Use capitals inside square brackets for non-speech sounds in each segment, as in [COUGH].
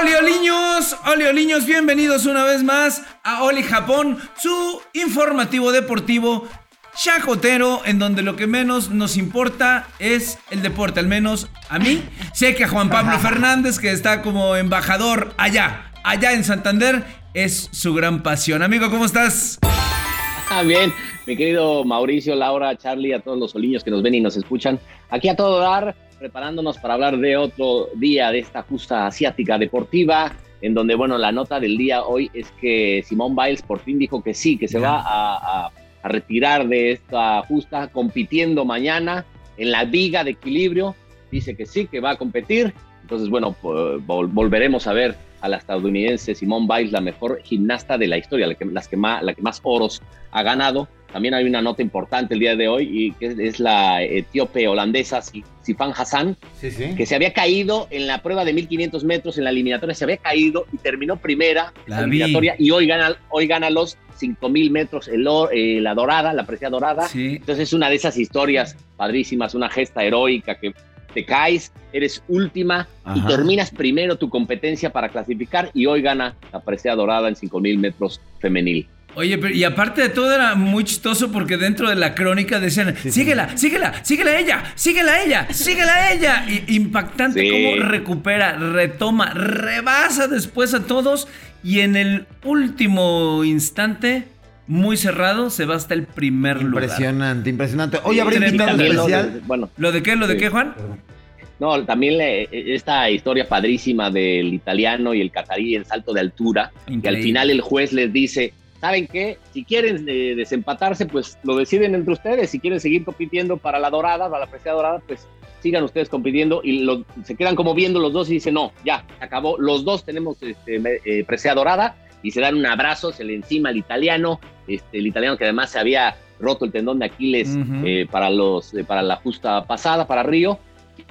¡Oli, oliños! ¡Oli, oliños! Bienvenidos una vez más a Oli Japón, su informativo deportivo chajotero, en donde lo que menos nos importa es el deporte, al menos a mí. Sé que a Juan Pablo [LAUGHS] Fernández, que está como embajador allá, allá en Santander, es su gran pasión. Amigo, ¿cómo estás? Ah, bien, mi querido Mauricio, Laura, Charlie, a todos los oliños que nos ven y nos escuchan. Aquí a todo dar, preparándonos para hablar de otro día de esta justa asiática deportiva, en donde, bueno, la nota del día hoy es que Simón Biles por fin dijo que sí, que se va a, retirar de esta justa, compitiendo mañana en la viga de equilibrio. Dice que sí, que va a competir. Entonces, bueno, volveremos a ver a la estadounidense Simone Biles, la mejor gimnasta de la historia, la que, las que más, la que más oros ha ganado. También hay una nota importante el día de hoy y que es la etíope holandesa Sifan Hassan, que se había caído en la prueba de 1500 metros en la eliminatoria, se había caído y terminó primera la, eliminatoria y hoy gana, hoy gana los 5000 metros el, eh, la dorada, la preciada dorada. Entonces es una de esas historias padrísimas, una gesta heroica que te caes, eres última y terminas primero tu competencia para clasificar y hoy gana la presea dorada en 5000 metros femenil. Oye, pero, y aparte de todo era muy chistoso porque dentro de la crónica decían, síguela, síguela, síguela ella, síguela ella, síguela ella. Y, impactante cómo recupera, retoma, rebasa después a todos y en el último instante muy cerrado, se va hasta el primer lugar. Impresionante, impresionante. Hoy habrá invitado especial. Lo bueno, ¿Lo de qué? ¿Lo de qué, Juan? No, también esta historia padrísima del italiano y el catarí en salto de altura, que al final el juez les dice, ¿saben qué? Si quieren eh, desempatarse, pues lo deciden entre ustedes. Si quieren seguir compitiendo para la dorada, para la preciada dorada, pues sigan ustedes compitiendo y se quedan como viendo los dos y dicen, no, ya, acabó. Los dos tenemos este, eh, presea dorada y se dan un abrazo, se le encima al italiano, este, el italiano que además se había roto el tendón de Aquiles eh, para, los, eh, para la justa pasada, para Río,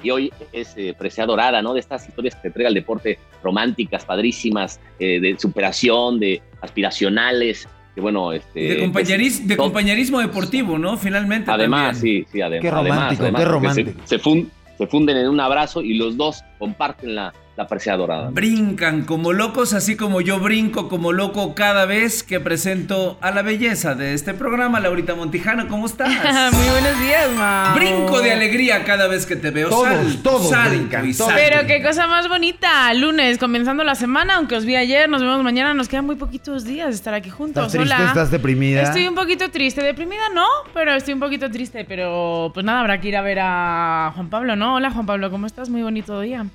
y hoy es eh, dorada, ¿no? De estas historias que te entrega el deporte románticas, padrísimas, eh, de superación, de aspiracionales, que bueno, este... De, compañerismo, de compañerismo deportivo, ¿no? Finalmente. Además, sí, sí, además. Qué romántico, qué romántico. se, se funden en un abrazo y los dos comparten la, la presea dorada. Brincan como locos, así como yo brinco como loco cada vez que presento a la belleza de este programa, Laurita Montijano, ¿cómo estás? [LAUGHS] Muy buenos días, ma. Brinco de alegría cada vez que te veo. Todos, todos Pero qué cosa más bonita, lunes, comenzando la semana, aunque os vi ayer, nos vemos mañana, nos quedan muy poquitos días de estar aquí juntos. ¿Estás triste? ¿Estás deprimida? Estoy un poquito triste, deprimida no, pero estoy un poquito triste, pero pues nada, habrá que ir a ver a Juan Pablo, ¿no? Hola Juan Pablo, ¿cómo estás? Muy bonito día.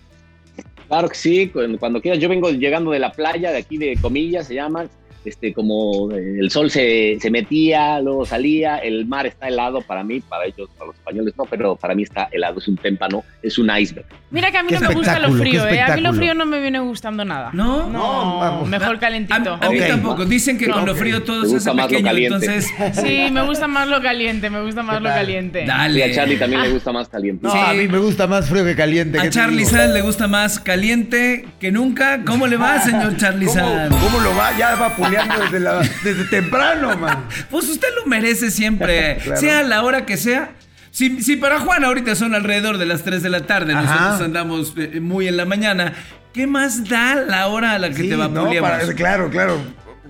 Claro que sí, cuando quieras. Yo vengo llegando de la playa, de aquí de Comillas, se llama este, como el sol se, se, metía, luego salía, el mar está helado para mí, para ellos, para los españoles no, pero para mí está helado, es un témpano, es un iceberg. Mira que a mí no me gusta lo frío, ¿eh? a mí lo frío no me viene gustando nada. No, no, mejor calentito. A, mí tampoco, dicen que con lo frío todo se hace pequeño, entonces... [LAUGHS] Sí, me gusta más lo caliente, me gusta más lo caliente. Dale. Y a Charlie también le gusta más caliente. No, a mí me gusta más frío que caliente. A Charlie Sanz le gusta más caliente que nunca. ¿Cómo le va, señor Charlie Sanz? ¿Cómo, lo va? Ya va puleando desde la desde temprano, man. Pues usted lo merece siempre, [LAUGHS] sea la hora que sea. Si, si, para Juan ahorita son alrededor de las 3 de la tarde, nosotros andamos eh, muy en la mañana, ¿qué más da la hora a la que te va no, Claro, claro.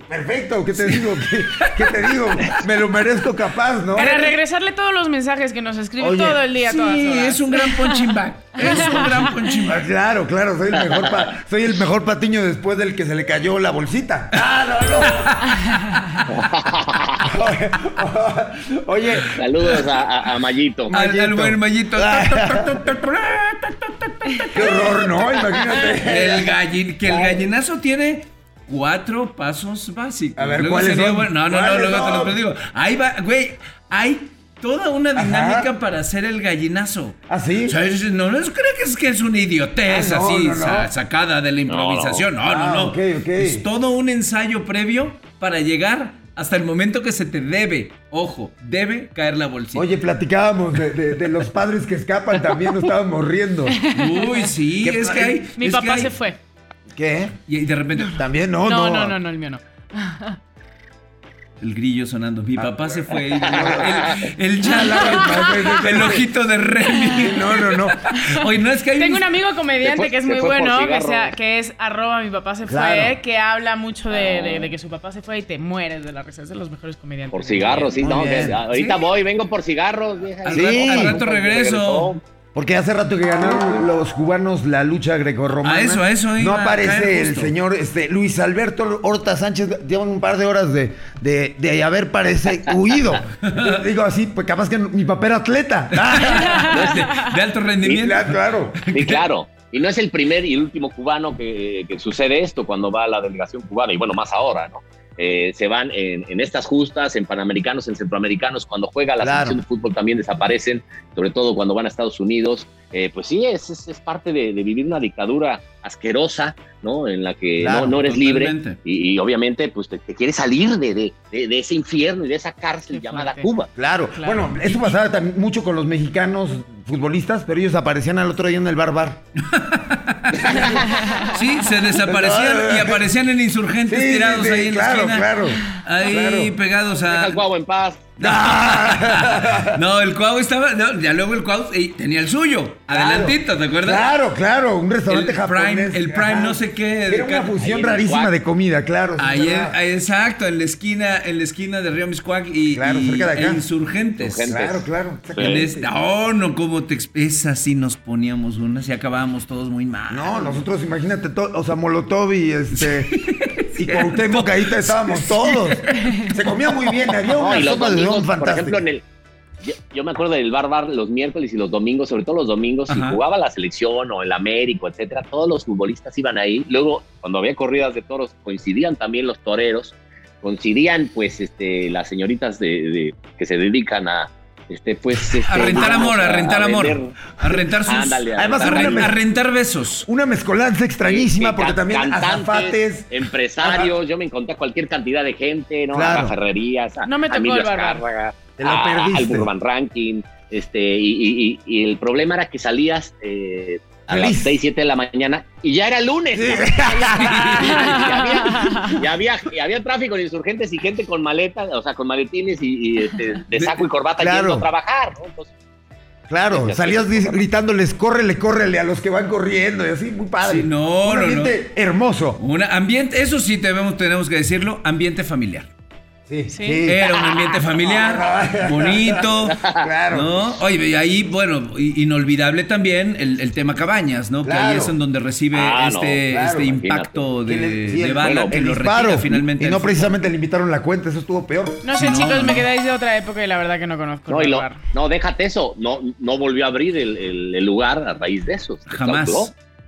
Perfecto, ¿qué te digo? ¿Qué, te digo? Me lo merezco capaz, ¿no? Para regresarle todos los mensajes que nos escribe todo el día, sí, es un gran punching bag. Es un gran punching bag. [LAUGHS] claro, claro, soy el, mejor soy el mejor patiño después del que se le cayó la bolsita. ¡Ah, no, no! [LAUGHS] [LAUGHS] Oye. Saludos a, a, Mayito. Al, buen Mayito. [LAUGHS] ¡Qué horror, no! Imagínate. El gallin, que el gallinazo tiene cuatro pasos básicos. A ver, ¿cuáles son? no, no, no, luego te los digo. Ahí va, güey, hay toda una dinámica Ajá. para hacer el gallinazo. ¿Ah, sí? O sea, es- no, no creo que es que es una idiotez Ah, no, así no, no. sa- sacada de la improvisación. No, no, Ah, no. Es todo un ensayo previo para llegar hasta el momento que se te debe, ojo, debe caer la bolsita. Oye, platicábamos de, de- de los padres que escapan, también nos estábamos riendo. Uy, sí, ¿Qué es que hay. Mi es que papá hay- se fue. ¿Qué? Y de repente, También no, No, no. no, no, no, el mío no. El grillo sonando. Mi papá se fue. y El, el Ah, el ojito de Remy. No, no, no. Oye, no es que hay Tengo un- amigo comediante fue- que es muy bueno, que, cigarro. sea, que es arroba mi papá se Claro. fue, que habla mucho de, de- de que su papá se fue y te mueres de la risa. Es de los mejores comediantes. Por cigarros, sí, no, que ahorita Sí. voy, vengo por cigarros, vieja. Al Sí. rato, al rato regreso. Porque hace rato que ganaron los cubanos la lucha grecorromana. A eso, a eso No aparece el señor este, Luis Alberto Horta Sánchez. Llevan un par de horas de, de, de haber parece huido. [LAUGHS] Digo así, pues capaz que mi papá era atleta. No es de, de alto rendimiento. Claro, claro. Sí, claro. Y no es el primer y el último cubano que, que sucede esto cuando va a la delegación cubana, y bueno, más ahora, ¿no? Eh, se van en, en estas justas, en Panamericanos, en Centroamericanos, cuando juega la Claro. selección de fútbol también desaparecen, sobre todo cuando van a Estados Unidos. Eh, pues sí, es, es, es parte de, de vivir una dictadura asquerosa, ¿no? En la que Claro, no, no eres libre y, y obviamente pues te, te quieres salir de, de, de- de ese infierno y de esa cárcel Qué llamada fuerte. Cuba. Claro. Claro. Bueno, eso pasaba también mucho con los mexicanos futbolistas, pero ellos aparecían al otro día en el bar bar. [LAUGHS] Sí, se desaparecían y aparecían en insurgentes Sí, tirados sí, ahí en claro, la esquina. claro, Ahí claro. pegados Deja a. guau en paz. [LAUGHS] No, el Cuau estaba. no, ya luego el Cuau tenía el suyo. Adelantito, ¿te acuerdas? Claro, claro, un restaurante El japonés. Prime- el Prime Ajá. no sé qué, Era una fusión rarísima Cuac. de comida, claro. sí, Ahí, exacto, en la esquina, en la esquina de Río Miscuac y, Claro, y- cerca de acá. e insurgentes. Claro, claro. En exactamente. este- oh, no, como te esa sí nos poníamos unas y acabábamos todos muy mal. No, nosotros, imagínate, to- o sea, Molotov y este. [LAUGHS] y Cuauhtémoc, ahí estábamos todos. Se comía muy bien, había No, una los sopa de por ejemplo, en el. Yo, yo me acuerdo del bar bar los miércoles y los domingos, sobre todo los domingos, si jugaba la selección o el Américo, etcétera, todos los futbolistas iban ahí. Luego, cuando había corridas de toros, coincidían también los toreros, coincidían, pues, este, las señoritas de, de- que se dedican a, este, pues, este, A rentar amor, a rentar amor. A rentar sus. Ándale, a Además, a, rentar a besos. Una mezcolanza extrañísima, porque también azafates. empresarios, yo me encontré a cualquier cantidad de gente, ¿no? Claro. A ferrerías, a, No me a tocó Emilio el. Azcárraga, Te lo a- perdiste. al Burban Ranking, este, y, y- y- y el problema era que salías eh, a las 6, 7 de la mañana y ya era lunes. Sí. [LAUGHS] y, había, y había- y había tráfico de insurgentes y gente con maletas, o sea, con maletines y, y, este, de saco y corbata Claro. yendo a trabajar, ¿no? Entonces, Claro, salías gritándoles, córrele, córrele a los que van corriendo y así, muy padre. Sí, no, Un no, ambiente hermoso. Un ambiente, eso sí tenemos, tenemos que decirlo, ambiente familiar. Sí, Sí. Era un ambiente familiar, [LAUGHS] bonito. Claro. ¿No? Oye, y ahí, bueno, inolvidable también el, el tema Cabañas, ¿no? Que ahí es en donde recibe Ah, no, este, claro, este impacto de, Que le- sí, de el- bala bueno, que el lo disparo. retira finalmente. Y no precisamente le invitaron la cuenta, eso estuvo peor. No sé, No. chicos, me quedáis de otra época y la verdad que no conozco. no, el lo- bar. no, déjate eso, no, no volvió a abrir el, el- el lugar a raíz de eso. Jamás.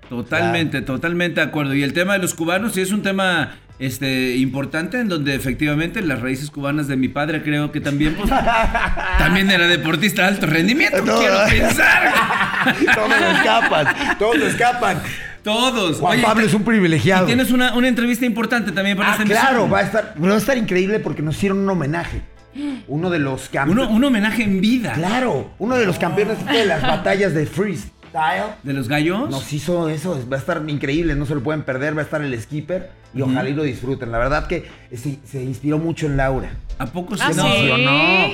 Totalmente, totalmente de acuerdo. Y el tema de los cubanos sí es un tema este importante en donde efectivamente las raíces cubanas de mi padre creo que también pues, [LAUGHS] también era deportista de alto rendimiento, No. quiero pensar. [LAUGHS] todos escapan, todos escapan. Todos. Juan Oye, Pablo es un privilegiado. Tienes una, una entrevista importante también para Ah, esta claro, emisión. va a estar, va a estar increíble porque nos hicieron un homenaje. Uno de los campeones. Uno- un homenaje en vida Claro, uno de los campeones de las [LAUGHS] batallas de freestyle. De los gallos. Nos hizo eso, va a estar increíble, no se lo pueden perder, va a estar el skipper y ojalá y lo disfruten. La verdad que se, se inspiró mucho en Laura. ¿A poco Ah, sí? sí. emocionó,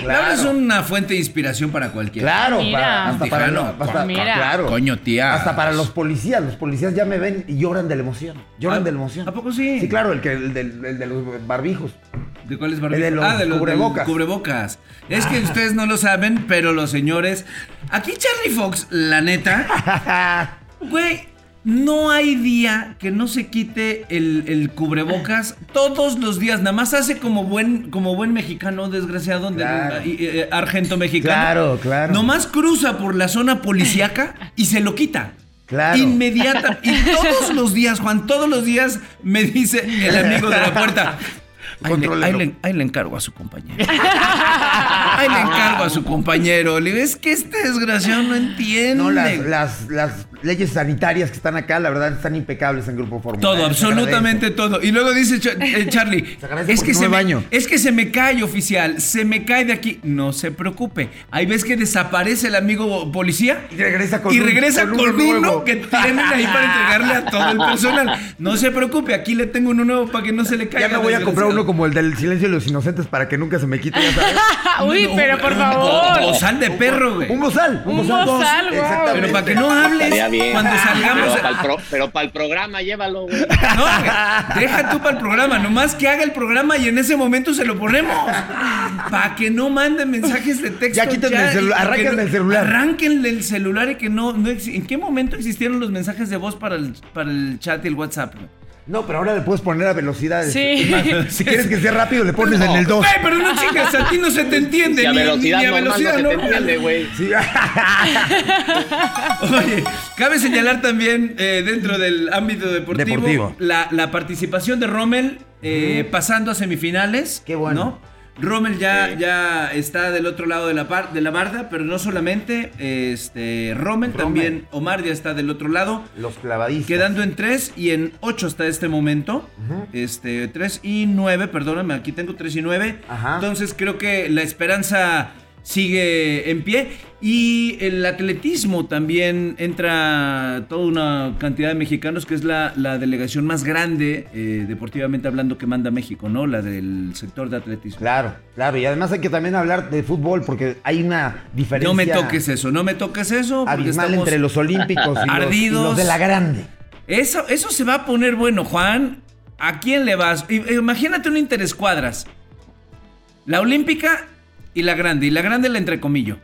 Laura es claro. una fuente de inspiración para cualquiera. Claro, Mira. para- hasta para, Tijano, hasta- mira. claro. Coño, tía. Hasta para los policías, los policías ya me ven y lloran de la emoción. Lloran ¿A- de la emoción. ¿A poco sí? Sí, claro, el, que, el, del- el de los barbijos. ¿De cuáles El de los ah, de los cubrebocas. del cubrebocas. Es que ustedes no lo saben, pero los señores. Aquí Charlie Fox, la neta. [LAUGHS] Güey, no hay día que no se quite el, el cubrebocas todos los días. Nada más hace como buen, como buen mexicano, desgraciado, de- y- eh, argento mexicano. Claro, claro. Nomás cruza por la zona policíaca [LAUGHS] y se lo quita. Claro. Inmediata. Y todos los días, Juan, todos los días me dice el amigo de la puerta. Ahí le, Contrólelo. ahí le- ahí le encargo a su compañero. [LAUGHS] Ahí le encargo a su compañero. Le digo, es que este desgraciado no entiende. No, las, las, las leyes sanitarias que están acá, la verdad, están impecables en Grupo Fórmula. Todo, Se absolutamente todo. Y luego dice eh, [LAUGHS] Charlie, es que, no se me baño. es que se me cae, oficial, se me cae de aquí. No se preocupe. Ahí ves que desaparece el amigo policía Y regresa con y un- regresa con con, uno nuevo. que tienen ahí para entregarle a todo el personal. No se preocupe, aquí le tengo uno nuevo para que no se le caiga. Ya me voy a comprar uno como el del silencio de los inocentes para que nunca se me quite, ya sabes. [LAUGHS] Uy, No, pero por un favor. bo- Bozal de perro, güey. Un bozal, un, Un bozal. dos. bozal. Exactamente. Pero para que no hables Estaría bien. cuando salgamos. Pero para el, pro- pero para el programa, llévalo, güey. No, deja tú para el programa, nomás que haga el programa y en ese momento se lo ponemos. Para que no manden mensajes de texto. Ya quítenle el celu- que arránquenle no- el celular. Arránquenle el celular y que no. no ex- ¿En qué momento existieron los mensajes de voz para el, para el chat y el WhatsApp? No, pero ahora le puedes poner a velocidad. Sí. Más, si [LAUGHS] quieres que sea rápido, le pones No, en el 2. güey, pero no chingas, a ti no se te entiende. Si a ni- ni- velocidad ni a velocidad no se te entiende, güey. Sí. [LAUGHS] Oye, cabe señalar también eh, dentro del ámbito deportivo, Deportivo. La, la participación de Rommel eh, pasando a semifinales. Qué bueno. ¿no? Rommel ya, Sí. ya está del otro lado de la, par- de la barda, pero no solamente este, Rommel, Rommel. también Omar ya está del otro lado. Los clavadistas. Quedando en 3 y en 8 hasta este momento. Este, 3 y 9, perdóname, aquí tengo 3 y 9. Ajá. Entonces creo que la esperanza sigue en pie. Y el atletismo también entra toda una cantidad de mexicanos, que es la, la delegación más grande, eh, deportivamente hablando, que manda México, ¿no? La del sector de atletismo. Claro, claro. Y además hay que también hablar de fútbol porque hay una diferencia No me toques eso, no me toques eso. abismal entre los olímpicos y los, y ardidos. los de la grande. Eso, eso se va a poner bueno, Juan. ¿A quién le vas? Imagínate un interescuadras. La olímpica y la grande. Y la grande la entrecomillo.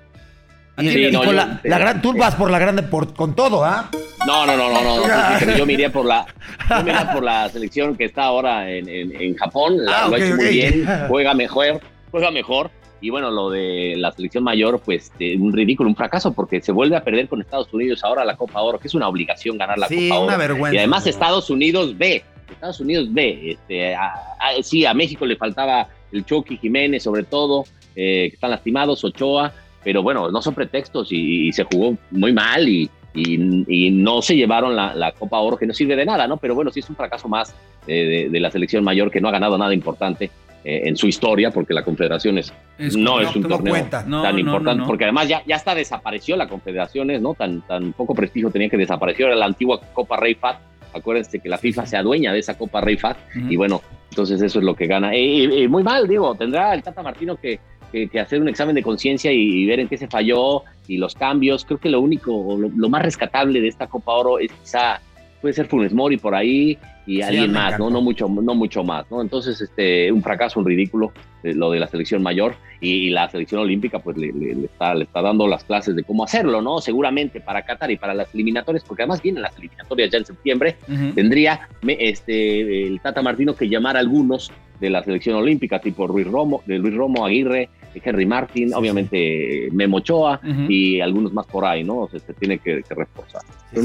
¿A Y, quién Sí, y no, con yo- la, la gran, tú vas por la grande por, con todo, ¿ah? No, no, no, no, no. yo me iría por la, yo me iría por la [LAUGHS] selección que está ahora en, en, en Japón. La- Ah, lo ha hecho muy bien, [LAUGHS] juega mejor, juega mejor. Y bueno, lo de la selección mayor, pues eh, un ridículo, un fracaso, porque se vuelve a perder con Estados Unidos ahora la Copa Oro, que es una obligación ganar la Sí, Copa una Oro. vergüenza. Y además Estados Unidos ve, Estados Unidos ve, este, a- a- sí, a México le faltaba el Chucky Jiménez sobre todo, eh, que están lastimados, Ochoa, pero bueno, no son pretextos y, y se jugó muy mal y, y- y no se llevaron la, la Copa Oro, que no sirve de nada, ¿no? Pero bueno, sí es un fracaso más eh, de, de la selección mayor que no ha ganado nada importante eh, en su historia, porque la Confederaciones Es no correcto. es un torneo. No, tan no, importante, no, porque además ya, ya hasta desapareció la Confederaciones, ¿no? Tan, tan poco prestigio tenía que desaparecer, era la antigua Copa Rey Fat. Acuérdense que la FIFA se adueña de esa Copa Rey Fat y bueno, entonces eso es lo que gana. Y, y- y muy mal, digo, tendrá el Tata Martino que, que- que hacer un examen de conciencia y, ver en qué se falló y los cambios. Creo que lo único, lo, lo más rescatable de esta Copa Oro es quizá, puede ser Funes Mori por ahí y Sí, alguien más. ¿no? No mucho, no mucho más, ¿no? Entonces, este, un fracaso, un ridículo, eh, lo de la selección mayor y, y la selección olímpica, pues le, le- le está, le está dando las clases de cómo hacerlo, ¿no? Seguramente para Qatar y para las eliminatorias, porque además vienen las eliminatorias ya en septiembre, tendría me- este, el Tata Martino que llamar a algunos de la selección olímpica, tipo Luis Romo, de Luis Romo, Aguirre, Henry Martin, Sí, obviamente Memo Ochoa y algunos más por ahí, ¿no? O sea, se tiene que, que reforzar. Sí.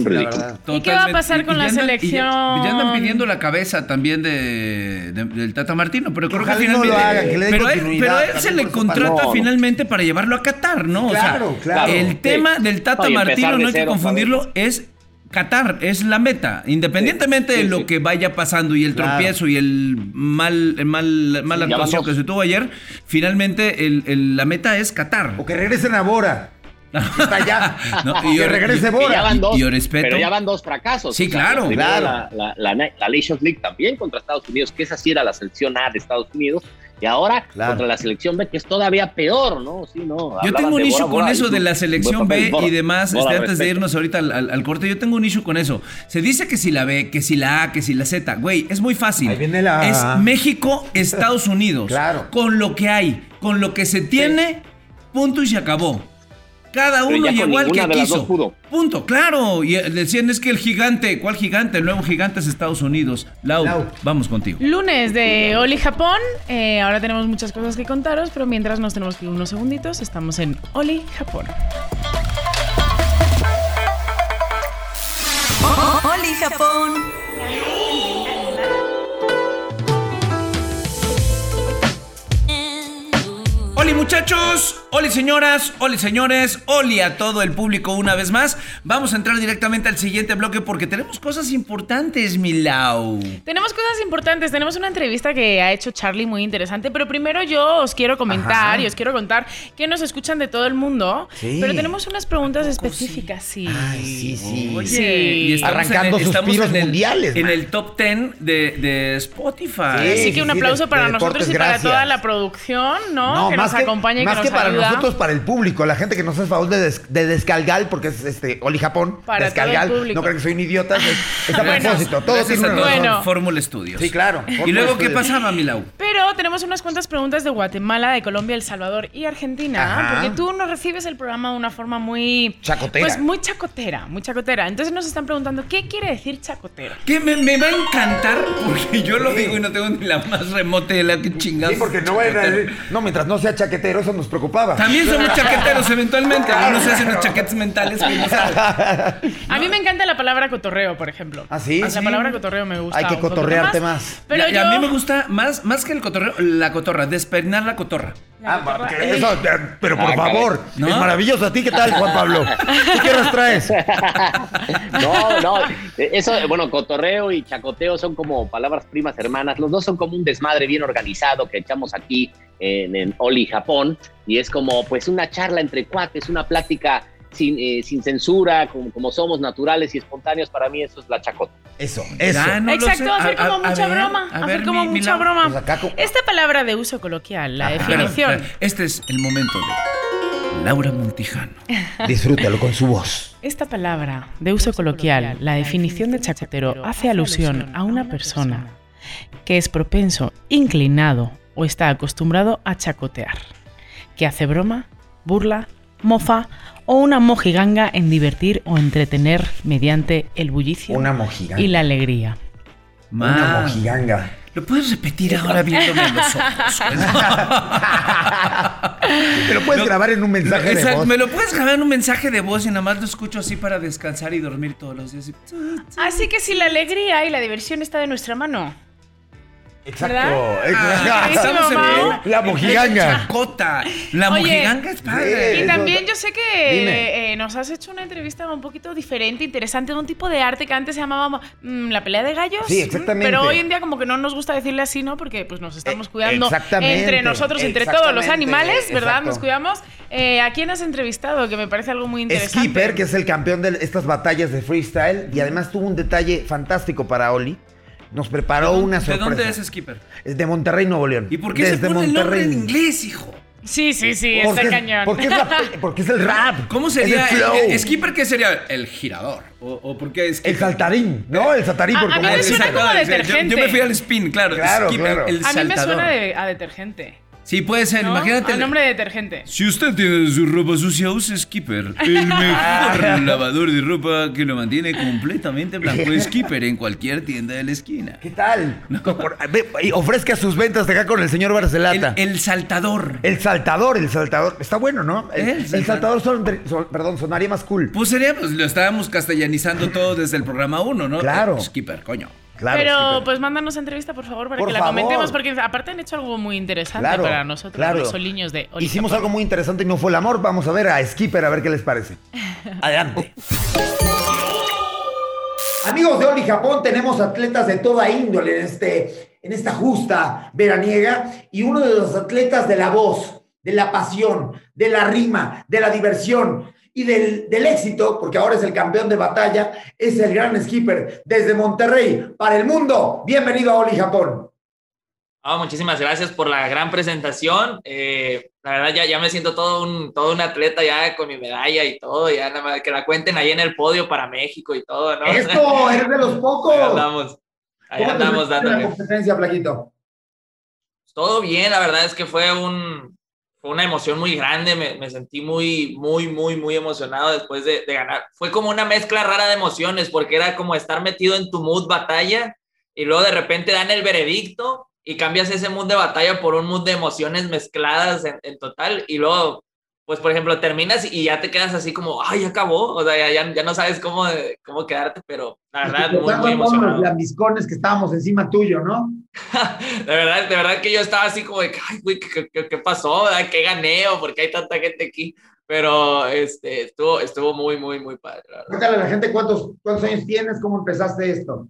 ¿Y qué va a pasar con la andan- selección? y ya andan pidiendo la cabeza también de, de- del Tata Martino, pero creo que no finalmente. lo hagan, que le den pero, él, pero él se le contrata. No, finalmente para llevarlo a Qatar, ¿no? Claro, o sea, claro. El tema del Tata Martino, de no hay que confundirlo, es. Qatar es la meta, independientemente Sí, sí, de lo sí. que vaya pasando y el Claro. tropiezo y el mal, el mal, mala actuación que se tuvo ayer, finalmente el- el- la meta es Qatar. O que regresen a Bora. [LAUGHS] que Está allá. No, que y yo- regrese y- Que ya Bora. van dos, yo respeto. pero ya van dos fracasos. Sí, claro. Claro. La, la, la, la Nations League también contra Estados Unidos, que esa sí era la selección A de Estados Unidos, y ahora Claro. contra la selección B, que es todavía peor, ¿no? Sí, no. Yo tengo un issue Bora, con Bora, eso de la selección B Bora. y demás, este, antes de irnos ahorita al, al- al corte, yo tengo un issue con eso. Se dice que si la B, que si la A, que si la Z, güey, es muy fácil. Ahí viene la- Es México, Estados Unidos. [LAUGHS] Claro. Con lo que hay, con lo que se tiene, punto y se acabó. Cada uno llegó al que quiso. pudo. Punto, claro. Y eh, decían es que el gigante, ¿cuál gigante? El nuevo gigante es Estados Unidos. Lau, Lau. vamos contigo. Lunes de Oli Japón. Eh, ahora tenemos muchas cosas que contaros, pero mientras nos tenemos que ir unos segunditos, estamos en Oli Japón. Oli Japón. Oli muchachos, oli señoras, oli señores, oli a todo el público una vez más. Vamos a entrar directamente al siguiente bloque porque tenemos cosas importantes, Milau. Tenemos cosas importantes, tenemos una entrevista que ha hecho Charlie muy interesante, pero primero yo os quiero comentar Ajá. y os quiero contar que nos escuchan de todo el mundo, Sí. pero tenemos unas preguntas específicas, sí. Ay, sí, sí. Oye, Sí. y estamos Arrancando en el, estamos suspiros en el- mundiales, En man. el top 10 de, de Spotify. Sí, Así que un aplauso de- para de nosotros deportes, y para gracias. toda la producción, ¿no? Que nos más que para ayuda. nosotros, para el público, la gente que nos hace favor de, des- de descalgal, porque es este Oli Japón, Para descalgal, todo el público. no creen que soy un idiota, es, es a Bueno. propósito, todo tiene una todos razón. Bueno. Fórmula Studios. Sí, claro. ¿Y luego qué pasaba, Milau? Pero tenemos unas cuantas preguntas de Guatemala, de Colombia, El Salvador y Argentina, Ajá. porque tú nos recibes el programa de una forma muy... Chacotera. Pues muy chacotera, muy chacotera. Entonces nos están preguntando, ¿qué quiere decir chacotero? Que me, me va a encantar porque yo lo digo y no tengo ni la más remota de la que chingados. Sí, porque no vayan a decir- no, mientras no sea chaquetero, eso nos preocupaba. También somos [LAUGHS] chaqueteros eventualmente. Claro, Algunos se hacen los chaquetes mentales que no saben. [LAUGHS] A mí me encanta la palabra cotorreo, por ejemplo. ¿Ah, sí? La Sí. palabra cotorreo me gusta. Hay que cotorrearte más. Pero y yo... a mí me gusta más, más que el cotorreo, la cotorra, despeinar la cotorra. La Ah, cotorra- eso, pero por Ah, favor, ¿No? es maravilloso. ¿A ti qué tal, Juan Pablo? ¿Tú qué horas traes? [LAUGHS] No, no, eso, bueno, cotorreo y chacoteo son como palabras primas hermanas. Los dos son como un desmadre bien organizado que echamos aquí en, en Oli, Japón. Y es como, pues, una charla entre cuates, una plática sin, eh, sin censura, como, como somos naturales y espontáneos. Para mí eso es la chacota. Eso, eso. No Exacto, hacer A- como a- a mucha ver, broma. a Hacer ver, como mi- mucha broma. Pues acá Esta palabra de uso coloquial, la Espera, definición. Este es el momento de Laura Montijano. [LAUGHS] Disfrútalo con su voz. Esta palabra de uso coloquial, la definición de chacotero, hace alusión a una persona que es propenso, inclinado o está acostumbrado a chacotear, que hace broma, burla, mofa o una mojiganga en divertir o entretener mediante el bullicio Una mojiganga. y la alegría. Una mojiganga. ¿Lo puedes repetir ahora viéndome a los ojos? [LAUGHS] [LAUGHS] Te lo puedes No, grabar en un mensaje de voz. me lo puedes grabar en un mensaje de voz y nada más lo escucho así para descansar y dormir todos los días. Así que si la alegría y la diversión está de nuestra mano, Exacto. Ah, estamos en Mau. el- La mojiganga. Chacota. La Oye, mojiganga es padre. Y también yo sé que eh, nos has hecho una entrevista un poquito diferente, interesante, de un tipo de arte que antes se llamaba mm, la pelea de gallos. Sí, exactamente. Pero hoy en día como que no nos gusta decirle así, ¿no? Porque pues nos estamos Eh, cuidando entre nosotros, entre todos los animales, ¿verdad? exacto. Nos cuidamos. Eh, ¿A quién has entrevistado? Que me parece algo muy interesante. Skipper, que es el campeón de estas batallas de freestyle, y además tuvo un detalle fantástico para Oli. Nos preparó una ¿De sorpresa. dónde es Skipper? Es de Monterrey, Nuevo León. ¿Y por qué se Desde pone el nombre en Monterrey. inglés, hijo? Sí, sí, sí, Porque está es- cañón. Porque es, la- porque es el rap. ¿Cómo Es sería? el flow. el- el Skipper qué sería? El girador. ¿O, o por qué Skipper? El saltarín, ¿no? El saltarín. A- por a mí como me es. suena como Yo- detergente. Yo, me fui al spin, claro. Claro, Skipper, claro. el A mí me suena de- a detergente. Sí, puede ser. ¿no? Imagínate. A nombre de detergente. Si usted tiene su ropa sucia, use Skipper. El mejor [LAUGHS] lavador de ropa que lo mantiene completamente blanco. Skipper en cualquier tienda de la esquina. ¿Qué tal? Y ofrezca sus ventas de acá con el señor El, Barcelata. El, el saltador. saltador, el saltador. Está bueno, ¿no? El, saltador son- son- perdón, sonaría más cool. Pues sería, pues lo estábamos castellanizando todo desde el programa 1, ¿no? Claro. Skipper, coño. Claro. Pero pues mándanos entrevista, por favor, para Por que la favor. comentemos, porque aparte han hecho algo muy interesante Claro, para nosotros, claro. los soliños de Oli Hicimos algo muy interesante y no fue el amor. Vamos a ver a Skipper a ver qué les parece. [LAUGHS] Adelante. Amigos de Oli Japón, tenemos atletas de toda índole en, este, en esta justa veraniega y uno de los atletas de la voz, de la pasión, de la rima, de la diversión y del, del éxito, porque ahora es el campeón de batalla, es el gran skipper desde Monterrey para el mundo. Bienvenido a Oli Japón. Ah, muchísimas gracias por la gran presentación. Eh, la verdad, ya, ya me siento todo un, todo un atleta ya con mi medalla y todo. Ya nada más que la cuenten ahí en el podio para México y todo, ¿no? Esto, eres de los [LAUGHS] pocos. Ahí andamos, ahí ¿Cómo andamos en la dándole. competencia, Plaquito? Todo bien, la verdad es que fue, un, fue una emoción muy grande. Me, me sentí muy, muy, muy, muy emocionado después de, de ganar. Fue como una mezcla rara de emociones porque era como estar metido en tu mood batalla y luego de repente dan el veredicto y cambias ese mood de batalla por un mood de emociones mezcladas en, en total y luego pues por ejemplo, terminas y ya te quedas así como, ay, acabó, o sea, ya, ya no sabes cómo, cómo quedarte, pero la verdad, muy, muy emocionado. los lambiscones que estábamos encima tuyo, ¿no? [LAUGHS] de verdad, de verdad que yo estaba así como de, ay, güey, ¿qué, qué, qué pasó? ¿Qué gané? ¿O por qué hay tanta gente aquí? Pero este, estuvo, estuvo muy, muy, muy padre. Cuéntale a la gente cuántos, cuántos años tienes, cómo empezaste esto.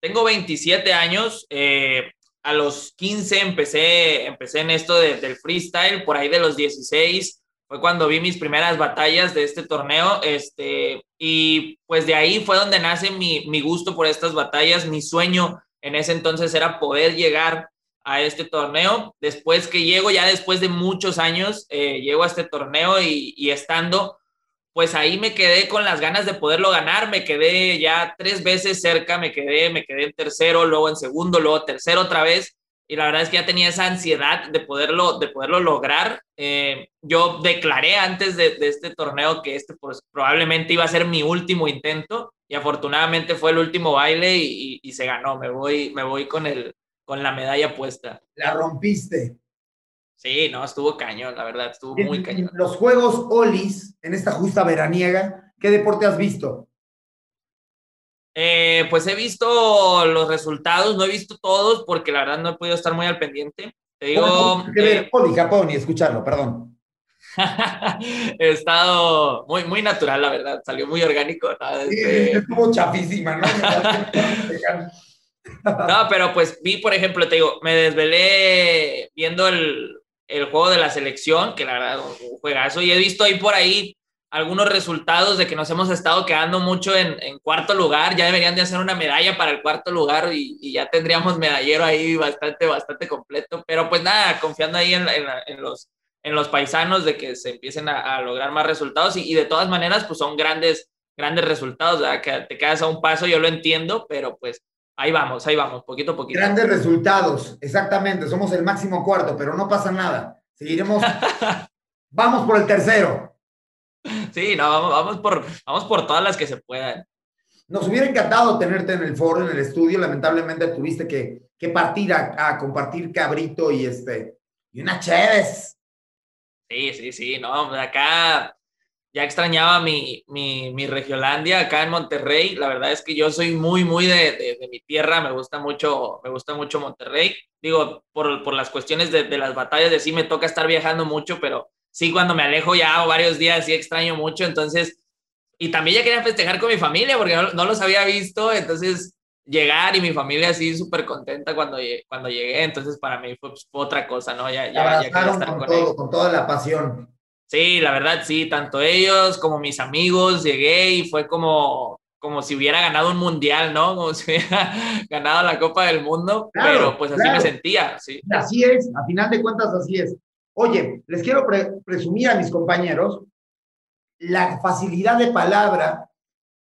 Tengo 27 años. Eh, a los 15 empecé, empecé en esto del freestyle, por ahí de los 16 fue cuando vi mis primeras batallas de este torneo, este, y pues de ahí fue donde nace mi, mi gusto por estas batallas, mi sueño en ese entonces era poder llegar a este torneo. Después que llego, ya después de muchos años, eh, llego a este torneo y, y, estando, pues ahí me quedé con las ganas de poderlo ganar. Me quedé ya tres veces cerca, me quedé, me quedé en tercero, luego en segundo, luego tercero otra vez. Y la verdad es que ya tenía esa ansiedad de poderlo, de poderlo lograr. Eh, yo declaré antes de, este torneo que este pues, probablemente iba a ser mi último intento y afortunadamente fue el último baile y, y, y se ganó. Me voy, me voy con el, con la medalla puesta. La rompiste. Sí, no, estuvo cañón, la verdad, estuvo muy cañón. Los Juegos Olis, en esta justa veraniega, ¿qué deporte has visto? Eh, pues he visto los resultados, no he visto todos porque la verdad no he podido estar muy al pendiente. Te digo. que ver eh, Oli Japón y escucharlo, perdón. [LAUGHS] he estado muy, muy natural, la verdad, salió muy orgánico. ¿no? Este... Sí, estuvo chafísima, ¿no? [LAUGHS] No, pero pues vi, por ejemplo, te digo, me desvelé viendo el, el juego de la selección, que la verdad un juegazo, y he visto ahí por ahí algunos resultados de que nos hemos estado quedando mucho en, cuarto lugar, ya deberían de hacer una medalla para el cuarto lugar y, ya tendríamos medallero ahí bastante, bastante completo, pero pues nada, confiando ahí en, los, en los paisanos de que se empiecen a, lograr más resultados y, y, de todas maneras pues son grandes, grandes resultados, ¿verdad? que te quedas a un paso, yo lo entiendo, pero pues Ahí vamos, ahí vamos, poquito a poquito. Grandes resultados, exactamente. Somos el máximo cuarto, pero no pasa nada. Seguiremos. [LAUGHS] vamos por el tercero. Sí, no, vamos, vamos, por, vamos por todas las que se puedan. Nos hubiera encantado tenerte en el foro, en el estudio. Lamentablemente tuviste que, que partir a, a, compartir cabrito y este y una chéves. Sí, sí, sí, no, acá ya extrañaba mi, mi, mi, Regiolandia acá en Monterrey. La verdad es que yo soy muy, muy de, de, de mi tierra. Me gusta mucho, me gusta mucho Monterrey. Digo, por, por las cuestiones de, de, las batallas de sí me toca estar viajando mucho, pero sí cuando me alejo ya varios días sí extraño mucho. Entonces, y también ya quería festejar con mi familia porque no, no los había visto. Entonces, llegar y mi familia así súper contenta cuando, cuando llegué. Entonces, para mí fue, pues, otra cosa, ¿no? Ya, ya, ya quería estar con, con, todo, con toda la pasión. Sí, la verdad, sí, tanto ellos como mis amigos, llegué y fue como, como si hubiera ganado un mundial, ¿no? Como [LAUGHS] si hubiera ganado la Copa del Mundo, claro, pero pues así claro. me sentía, sí. Así es, a final de cuentas así es. Oye, les quiero pre presumir a mis compañeros la facilidad de palabra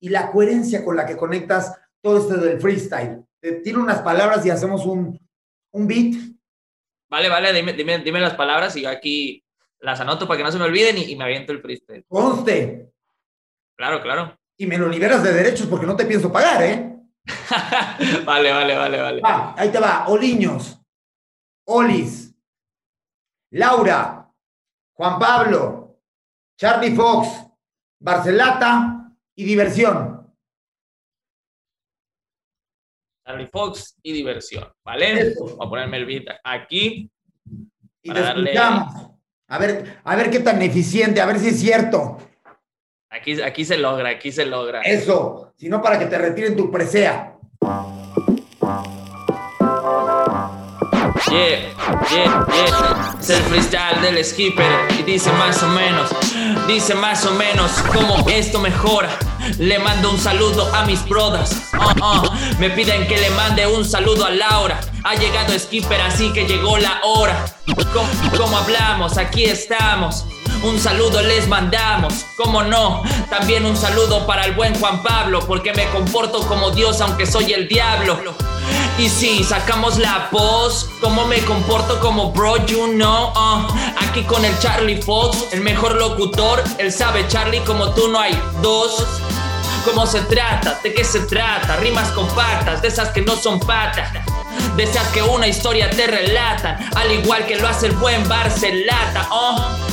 y la coherencia con la que conectas todo esto del freestyle. Te tiro unas palabras y hacemos un, un beat. Vale, vale, dime, dime, dime las palabras y yo aquí las anoto para que no se me olviden y, y me aviento el freestyle. Conste. Claro, claro. Y me lo liberas de derechos porque no te pienso pagar, ¿eh? [LAUGHS] vale, vale, vale, vale. Va, ahí te va. Oliños, Olis, Laura, Juan Pablo, Charlie Fox, Barcelata y Diversión. Charlie Fox y Diversión, ¿vale? Eso. Voy a ponerme el beat aquí. Y te darle... escuchamos. A ver, a ver qué tan eficiente, a ver si es cierto. Aquí, aquí se logra, aquí se logra. Eso, si no para que te retiren tu presea. Yeah, yeah, yeah. Es el freestyle del skipper y dice más o menos, dice más o menos cómo esto mejora. Le mando un saludo a mis brothers. Uh -uh. Me piden que le mande un saludo a Laura. Ha llegado Skipper, así que llegó la hora. Como, como hablamos, aquí estamos. Un saludo les mandamos, como no, también un saludo para el buen Juan Pablo, porque me comporto como Dios aunque soy el diablo. Y si sacamos la voz, como me comporto como bro, you know, uh, aquí con el Charlie Fox, el mejor locutor, él sabe Charlie como tú no hay dos. ¿Cómo se trata? ¿De qué se trata? Rimas compactas, de esas que no son patas. De esas que una historia te relatan, al igual que lo hace el buen Barcelata. Oh.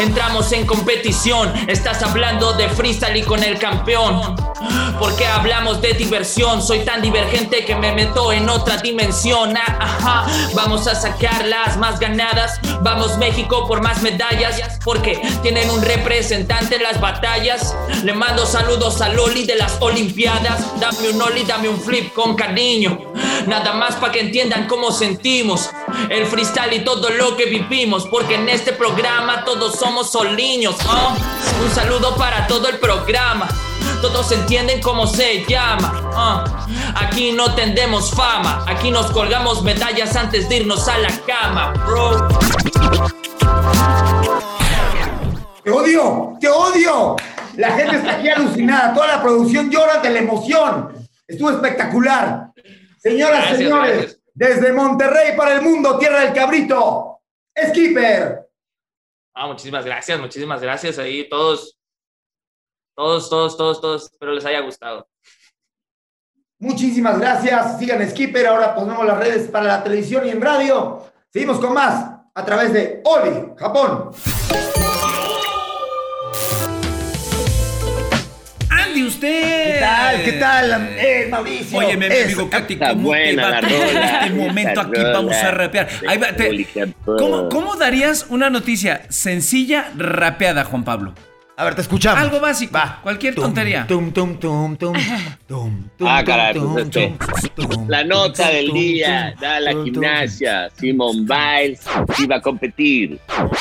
Entramos en competición. Estás hablando de freestyle y con el campeón. Porque hablamos de diversión. Soy tan divergente que me meto en otra dimensión. Ah. Vamos a sacar las más ganadas. Vamos México por más medallas. Porque tienen un representante en las batallas. Le mando saludos a Loli de las Olimpiadas. Dame un Oli, dame un flip con cariño. Nada más para que entiendan cómo sentimos el freestyle y todo lo que vivimos. Porque en este programa todos somos soliños. Un saludo para todo el programa. Todos entienden cómo se llama. ¿oh? Aquí no tendemos fama. Aquí nos colgamos medallas antes de irnos a la cama, bro. ¡Te odio! ¡Te odio! La gente está aquí alucinada. Toda la producción llora de la emoción. Estuvo espectacular. Señoras, Gracias, señores, gracias. desde Monterrey para el mundo, Tierra del Cabrito, Skipper. Ah, muchísimas gracias, muchísimas gracias ahí todos. Todos, todos, todos, todos. Espero les haya gustado. Muchísimas gracias. Sigan Skipper. Ahora ponemos las redes para la televisión y en radio. Seguimos con más a través de Oli, Japón. Andy, usted. ¿Qué tal? ¿Qué tal, eh, Mauricio? Oye, mi Es- amigo Katy, Está ¿cómo te buena va la en rola, este momento aquí? Vamos a rapear. de Ahí va, te- Oli Japón. ¿cómo, ¿Cómo darías una noticia sencilla, rapeada, Juan Pablo? A ver, te escuchamos. Algo básico, Va. cualquier Tum, tontería. Tum, tum, tum, tum, tum, tum, Ah, caray, tum, pues, este, tum, tum, La nota tum, del tum, día da a la gimnasia. Simon Biles iba a competir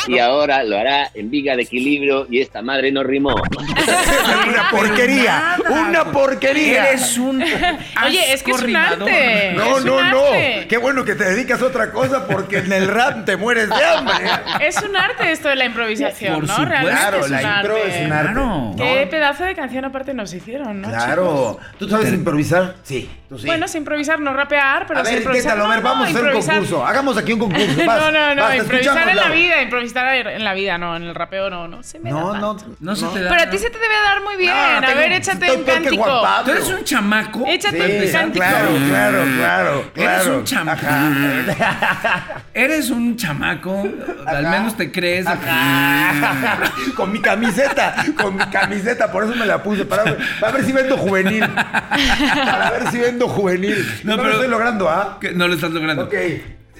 y ahora lo hará en viga de equilibrio y esta madre no rimó. [LAUGHS] Una porquería. Una porquería. Eres un. [LAUGHS] Oye, es que es un arte. No, Es no, no. arte. Qué bueno que te dedicas a otra cosa porque en el rap te mueres de hambre. Es un arte esto de la improvisación, Por ¿no? supuesto. Realmente Claro, es un la intro arte. Es un arte. Claro. Qué pedazo de canción aparte nos hicieron, ¿no? Claro. ¿Tú sabes improvisar? Sí, sí. Bueno, sin improvisar, no rapear, pero a ver, improvisar. a ver, no, vamos a hacer un concurso. Hagamos aquí un concurso. [LAUGHS] Vas, no, no, no, vas, improvisar en la vida, improvisar en la vida, no, en el rapeo no, no se me No, da no, tanto. No se te da. Pero a ti se te debe dar muy bien. No, a tengo- ver, échate un cántico. Tú eres un chamaco. Échate Sí, un cántico. claro, claro, claro, Eres un chamaco. Ajá. Eres un chamaco. Al menos te crees. Ajá. Con mi camiseta, con mi camiseta, por eso me la puse, para, para ver si vendo juvenil. Para ver si vendo juvenil. [LAUGHS] No, No, pero- lo estoy logrando, ¿ah? No lo estás logrando. Ok.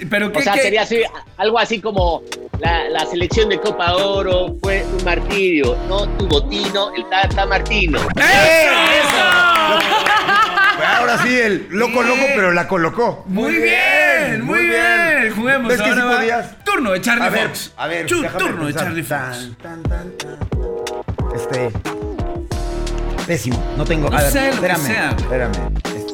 Pero qué, O sea, qué- sería así, algo así como la, la selección de Copa Oro fue un martirio, no tuvo Tino, el Tata Martino. [LAUGHS] Ahora sí, el loco, loco, pero la colocó. Muy bien, muy bien. Juguemos. ¿Ves que sí ahora va. podías? Turno de Charlie A ver, Fox. a ver, turno de. Charlie Fox. Tan, tan, tan, tan. Este. Pésimo. No tengo. No a ver, sé lo que espérame. sea. Espérame.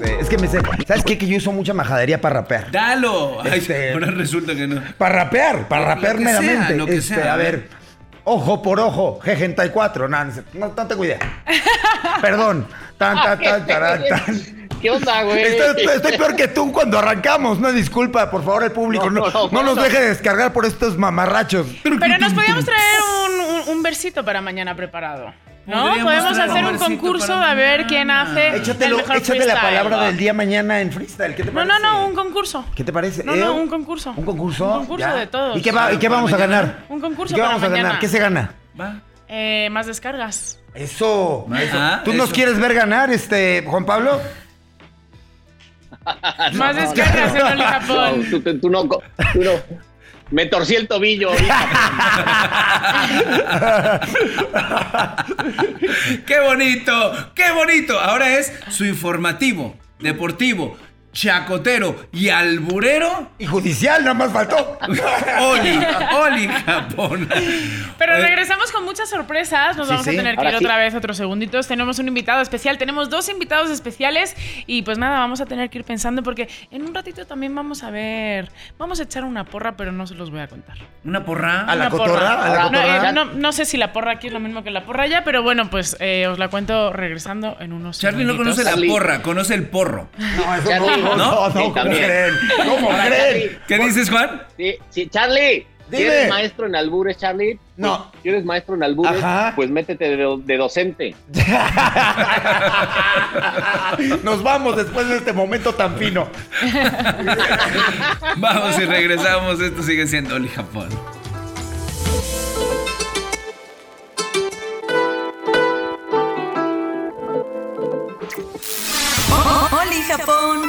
Este, es que me sé. ¿Sabes qué? Que yo uso mucha majadería para rapear. Dalo. Ay, Este- [LAUGHS] ahora resulta que no. Para rapear, para Lo rapear que meramente. sea, lo que Este, sea, a ver. Ojo por ojo, G64. No, no, no tengo idea. Perdón. Tan, tan, tan, [LAUGHS] tan. [LAUGHS] ¿Qué onda, güey? Estoy, estoy peor que tú cuando arrancamos. Una disculpa, por favor, el público. No, No, no, no nos no. deje descargar por estos mamarrachos. Pero nos podíamos traer un, un- un versito para mañana preparado. ¿No? Podemos hacer un concurso de ver quién hace el mejor échate la palabra del día mañana en freestyle. ¿Qué te No, parece? no, no, un concurso. ¿Qué te parece? No, ¿Eh? no, un concurso. ¿Un concurso? Un concurso Ya. de todos. ¿Y qué, va- y qué vamos a ganar? Un concurso ¿Y ¿Qué para vamos a ganar? mañana. ¿Qué se gana? Va. Eh, más descargas. Eso. Ah, ¿Tú nos quieres ver ganar, este, Juan Pablo? más [LAUGHS] descargas en Oli No, Japón. tú, tú- tú no, tú no. Me torcí el tobillo. [LAUGHS] ¡Qué bonito! ¡Qué bonito! Ahora es su informativo, deportivo, chacotero y alburero. Y judicial, nada más faltó. Oli, [LAUGHS] Oli Japón. Pero regresamos con muchas sorpresas. Nos Sí, vamos sí. a tener que Ahora ir sí. otra vez otros segunditos. Tenemos un invitado especial. Tenemos dos invitados especiales. Y pues nada, vamos a tener que ir pensando porque en un ratito también vamos a ver. Vamos a echar una porra, pero no se los voy a contar. Una porra. A la cotorra, porra. a la No, eh, no, no sé si la porra aquí es lo mismo que la porra ya, pero bueno, pues eh, os la cuento regresando en unos Charlie no segunditos. conoce la porra, conoce el porro. No, eso no, no, no, ¿cómo creen? ¿Cómo Ahora, ¿Qué dices, Juan? Sí, Charlie. Dime. Eres maestro en albures, Charlie. No. Si eres maestro en albures, pues métete de, de docente. [LAUGHS] Nos vamos después de este momento tan fino. [LAUGHS] vamos y regresamos. Esto sigue siendo Oli Japón. Oli Japón.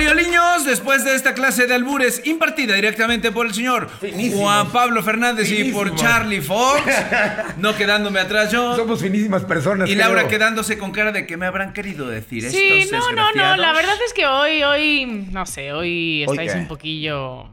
Olioliños, después de esta clase de albures impartida directamente por el señor Finísimos. Juan Pablo Fernández y por. Charlie Fox, [LAUGHS] no quedándome atrás yo, Somos finísimas personas. y Laura creo. quedándose con cara de que me habrán querido decir Sí, estos no, no, no. La verdad es que hoy, hoy, no sé, hoy ¿Hoy estáis un poquillo.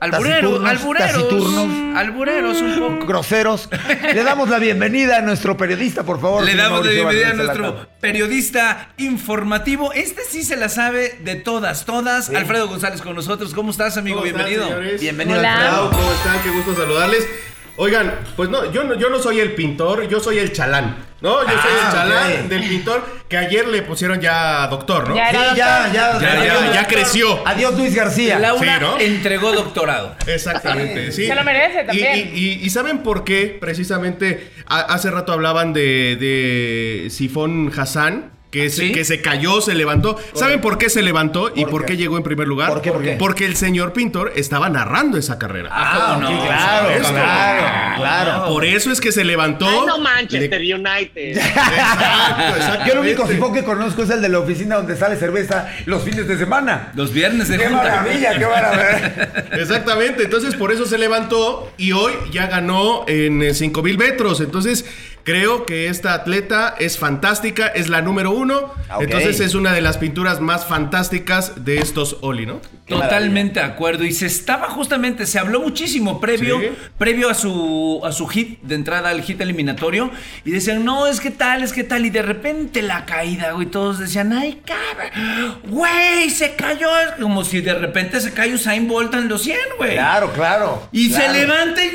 Albureros, Taciturnos, albureros, un poco. Groseros. Le damos la bienvenida a nuestro periodista, por favor. Le damos la bienvenida a nuestro periodista informativo. Este sí se la sabe de todas, todas. Alfredo González con nosotros. ¿Cómo estás, amigo? ¿Cómo están, Bienvenido. Bienvenido, Hola. Alfredo. ¿Cómo están? Qué gusto saludarles. Oigan, pues no, yo no, yo no soy el pintor, yo soy el chalán. No, yo soy Ah, el chalán ok. del pintor que ayer le pusieron ya doctor, ¿no? Ya Sí, era ya, doctor. ya, Ya, ya, ya creció. Adiós, Luis García. Laura Sí, ¿no? entregó doctorado. Exactamente, sí. Se lo merece Y- también. Y, y- y ¿saben por qué? Precisamente a- hace rato hablaban de, de Sifón Hassan. Que se, ¿Sí? que se cayó, se levantó. ¿Saben por qué se levantó y ¿Por por qué? qué llegó en primer lugar? ¿Por qué, por qué? Porque el señor pintor estaba narrando esa carrera. Ah, ok, no, claro, esto. claro, claro. Por eso es que se levantó. Ay, no Manchester Le- United. Exacto, exacto. [LAUGHS] Yo el único sifón que conozco es el de la oficina donde sale cerveza los fines de semana. Los viernes de ¡Qué junta. maravilla, qué maravilla! [LAUGHS] Exactamente, entonces por eso se levantó y hoy ya ganó en eh, 5000 metros. Entonces creo que esta atleta es fantástica, es la número uno. Ah. Entonces es una de las pinturas más fantásticas de estos Oli, ¿no? Totalmente de acuerdo. Y se estaba justamente, se habló muchísimo previo, Sí. previo a su a su hit de entrada al hit eliminatorio. Y decían, no, es que tal, es que tal. Y de repente la caída, güey. Todos decían, ay, cabrón, güey, se cayó. Como si de repente se cayó Usain Bolt en los 100, güey. Claro, claro. Y claro. se levanta y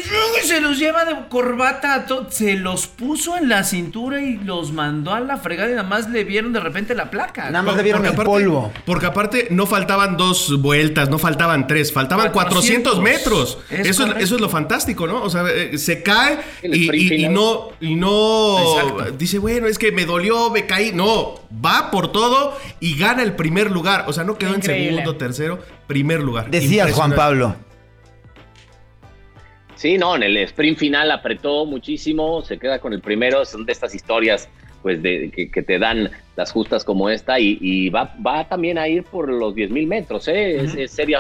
se los lleva de corbata Se los puso en la cintura y los mandó a la fregada y nada más le vieron de repente la placa. Nada más le vieron el aparte, polvo. Porque aparte no faltaban dos vueltas, no faltaban tres, faltaban 400, 400 metros. Es eso, es, correcto. eso es lo fantástico, ¿no? O sea, eh, se cae y, no, y no Exacto. dice, bueno, es que me dolió, me caí. No, va por todo y gana el primer lugar. O sea, no quedó Increíble. en segundo, tercero, primer lugar. Decías, Juan. Pablo. Sí, no, en el sprint final apretó muchísimo, se queda con el primero, son de estas historias pues de que, que te dan las justas como esta y, y va, va también a ir por los 10 mil metros, ¿eh? Es- es, seria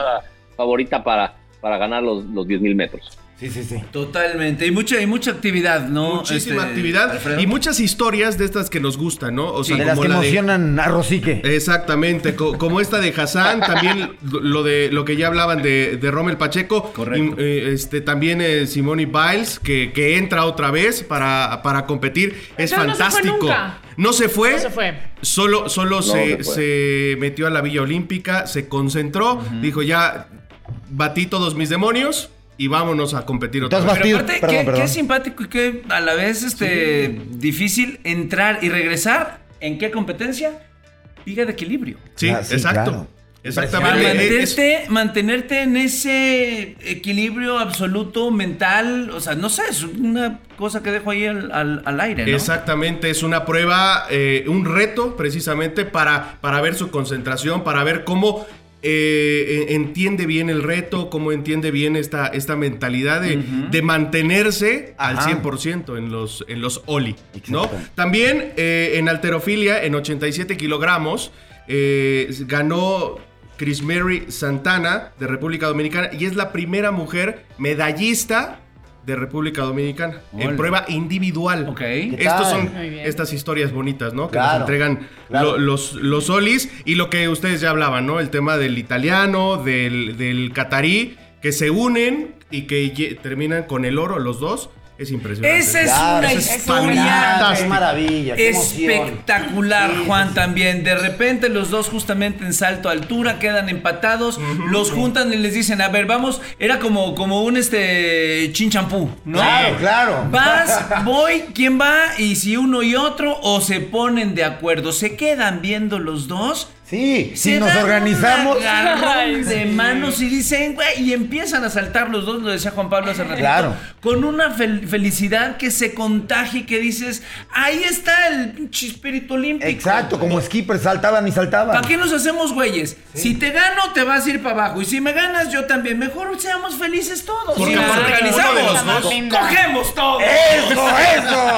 favorita para, para ganar los, los 10 mil metros. Sí, sí, sí. Totalmente. Y mucha, y mucha actividad, ¿no? Muchísima Este, actividad Alfredo. y muchas historias de estas que nos gustan, ¿no? O sea, de las como que la de- emocionan a Rosique. Exactamente, co- como esta de Hassan, [LAUGHS] también lo de lo que ya hablaban de, de Rommel Pacheco, Correcto. y, eh, este también eh, Simone Biles que, que entra otra vez para, para competir, es Entonces no se fue fantástico. nunca. No se fue, No se fue. solo, solo se, se fue. se metió a la Villa Olímpica, se concentró, dijo ya batí todos mis demonios y vámonos a competir otra vez. Pero Batido, aparte, perdón, qué, perdón. qué simpático y qué a la vez este, difícil entrar y regresar. ¿En qué competencia? Liga de equilibrio. Sí, Ah, sí, exacto. claro. Para Exactamente. Mantenerte, mantenerte en ese equilibrio absoluto mental, o sea, no sé, es una cosa que dejo ahí al, al- al aire, ¿no? Exactamente, es una prueba, eh, un reto precisamente para, para ver su concentración, para ver cómo eh, en- entiende bien el reto, cómo entiende bien esta, esta mentalidad de, de mantenerse Ajá. al 100% en los, en los Oli. También eh, en alterofilia, en 87 kilogramos, eh, ganó Chris Mary Santana de República Dominicana y es la primera mujer medallista de República Dominicana en prueba individual. Ok. ¿Qué Estos son estas historias bonitas, ¿no? Que Claro, nos entregan claro. lo- los, los solis y lo que ustedes ya hablaban, ¿no? El tema del italiano, del, del catarí, que se unen y que terminan con el oro los dos. Es impresionante. Esa es Claro, una es historia. Qué maravilla, qué espectacular, Juan, sí, sí. también. De repente los dos justamente en salto a altura quedan empatados, los juntan y les dicen, a ver, vamos, era como, como un este chinchampú, ¿no? Claro, claro. Vas, [LAUGHS] voy, ¿quién va? Y si uno y otro o se ponen de acuerdo, se quedan viendo los dos Sí, si nos organizamos. de manos y dicen, güey, y empiezan a saltar los dos, lo decía Juan Pablo hace ratito, Claro. con una fel- felicidad que se contagia y que dices, ahí está el pinche espíritu olímpico. Exacto, como skipper saltaban y saltaban. ¿Para qué nos hacemos güeyes? Si te gano, te vas a ir para abajo. Y si me ganas, yo también. Mejor seamos felices todos. Porque Si nos organizamos, dos- cogemos todos. ¡Eso, eso!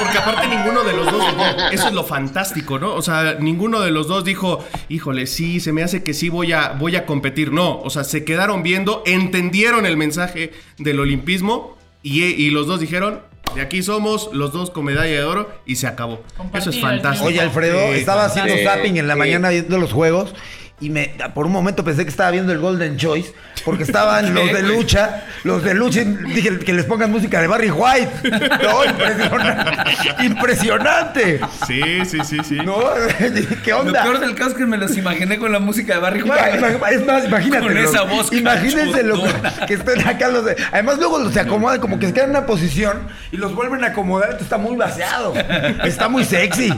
Porque aparte ninguno de los dos, eso es lo fantástico, ¿no? O sea, ninguno de los dos dijo, híjole, sí, se me hace que sí voy a, voy a competir. No, o sea, se quedaron viendo, entendieron el mensaje del olimpismo y, y los dos dijeron, de aquí somos, los dos con medalla de oro y se acabó. Eso es fantástico. Oye, Alfredo, Sí, estaba haciendo zapping en la mañana viendo los juegos y me por un momento pensé que estaba viendo el Golden Choice porque estaban [LAUGHS] los de lucha, los de lucha, y dije que les pongan música de Barry White. No, impresionante. [LAUGHS] Impresionante. Sí, sí, sí, sí. No, [LAUGHS] ¿qué Lo onda? peor del caso es que me los imaginé con la música de Barry White. Es más, imagínate. Con esa voz Imagínense lo que estén acá los de. Además, luego los se acomodan como que se quedan en una posición y los vuelven a acomodar. Esto está muy vaciado. Está muy sexy.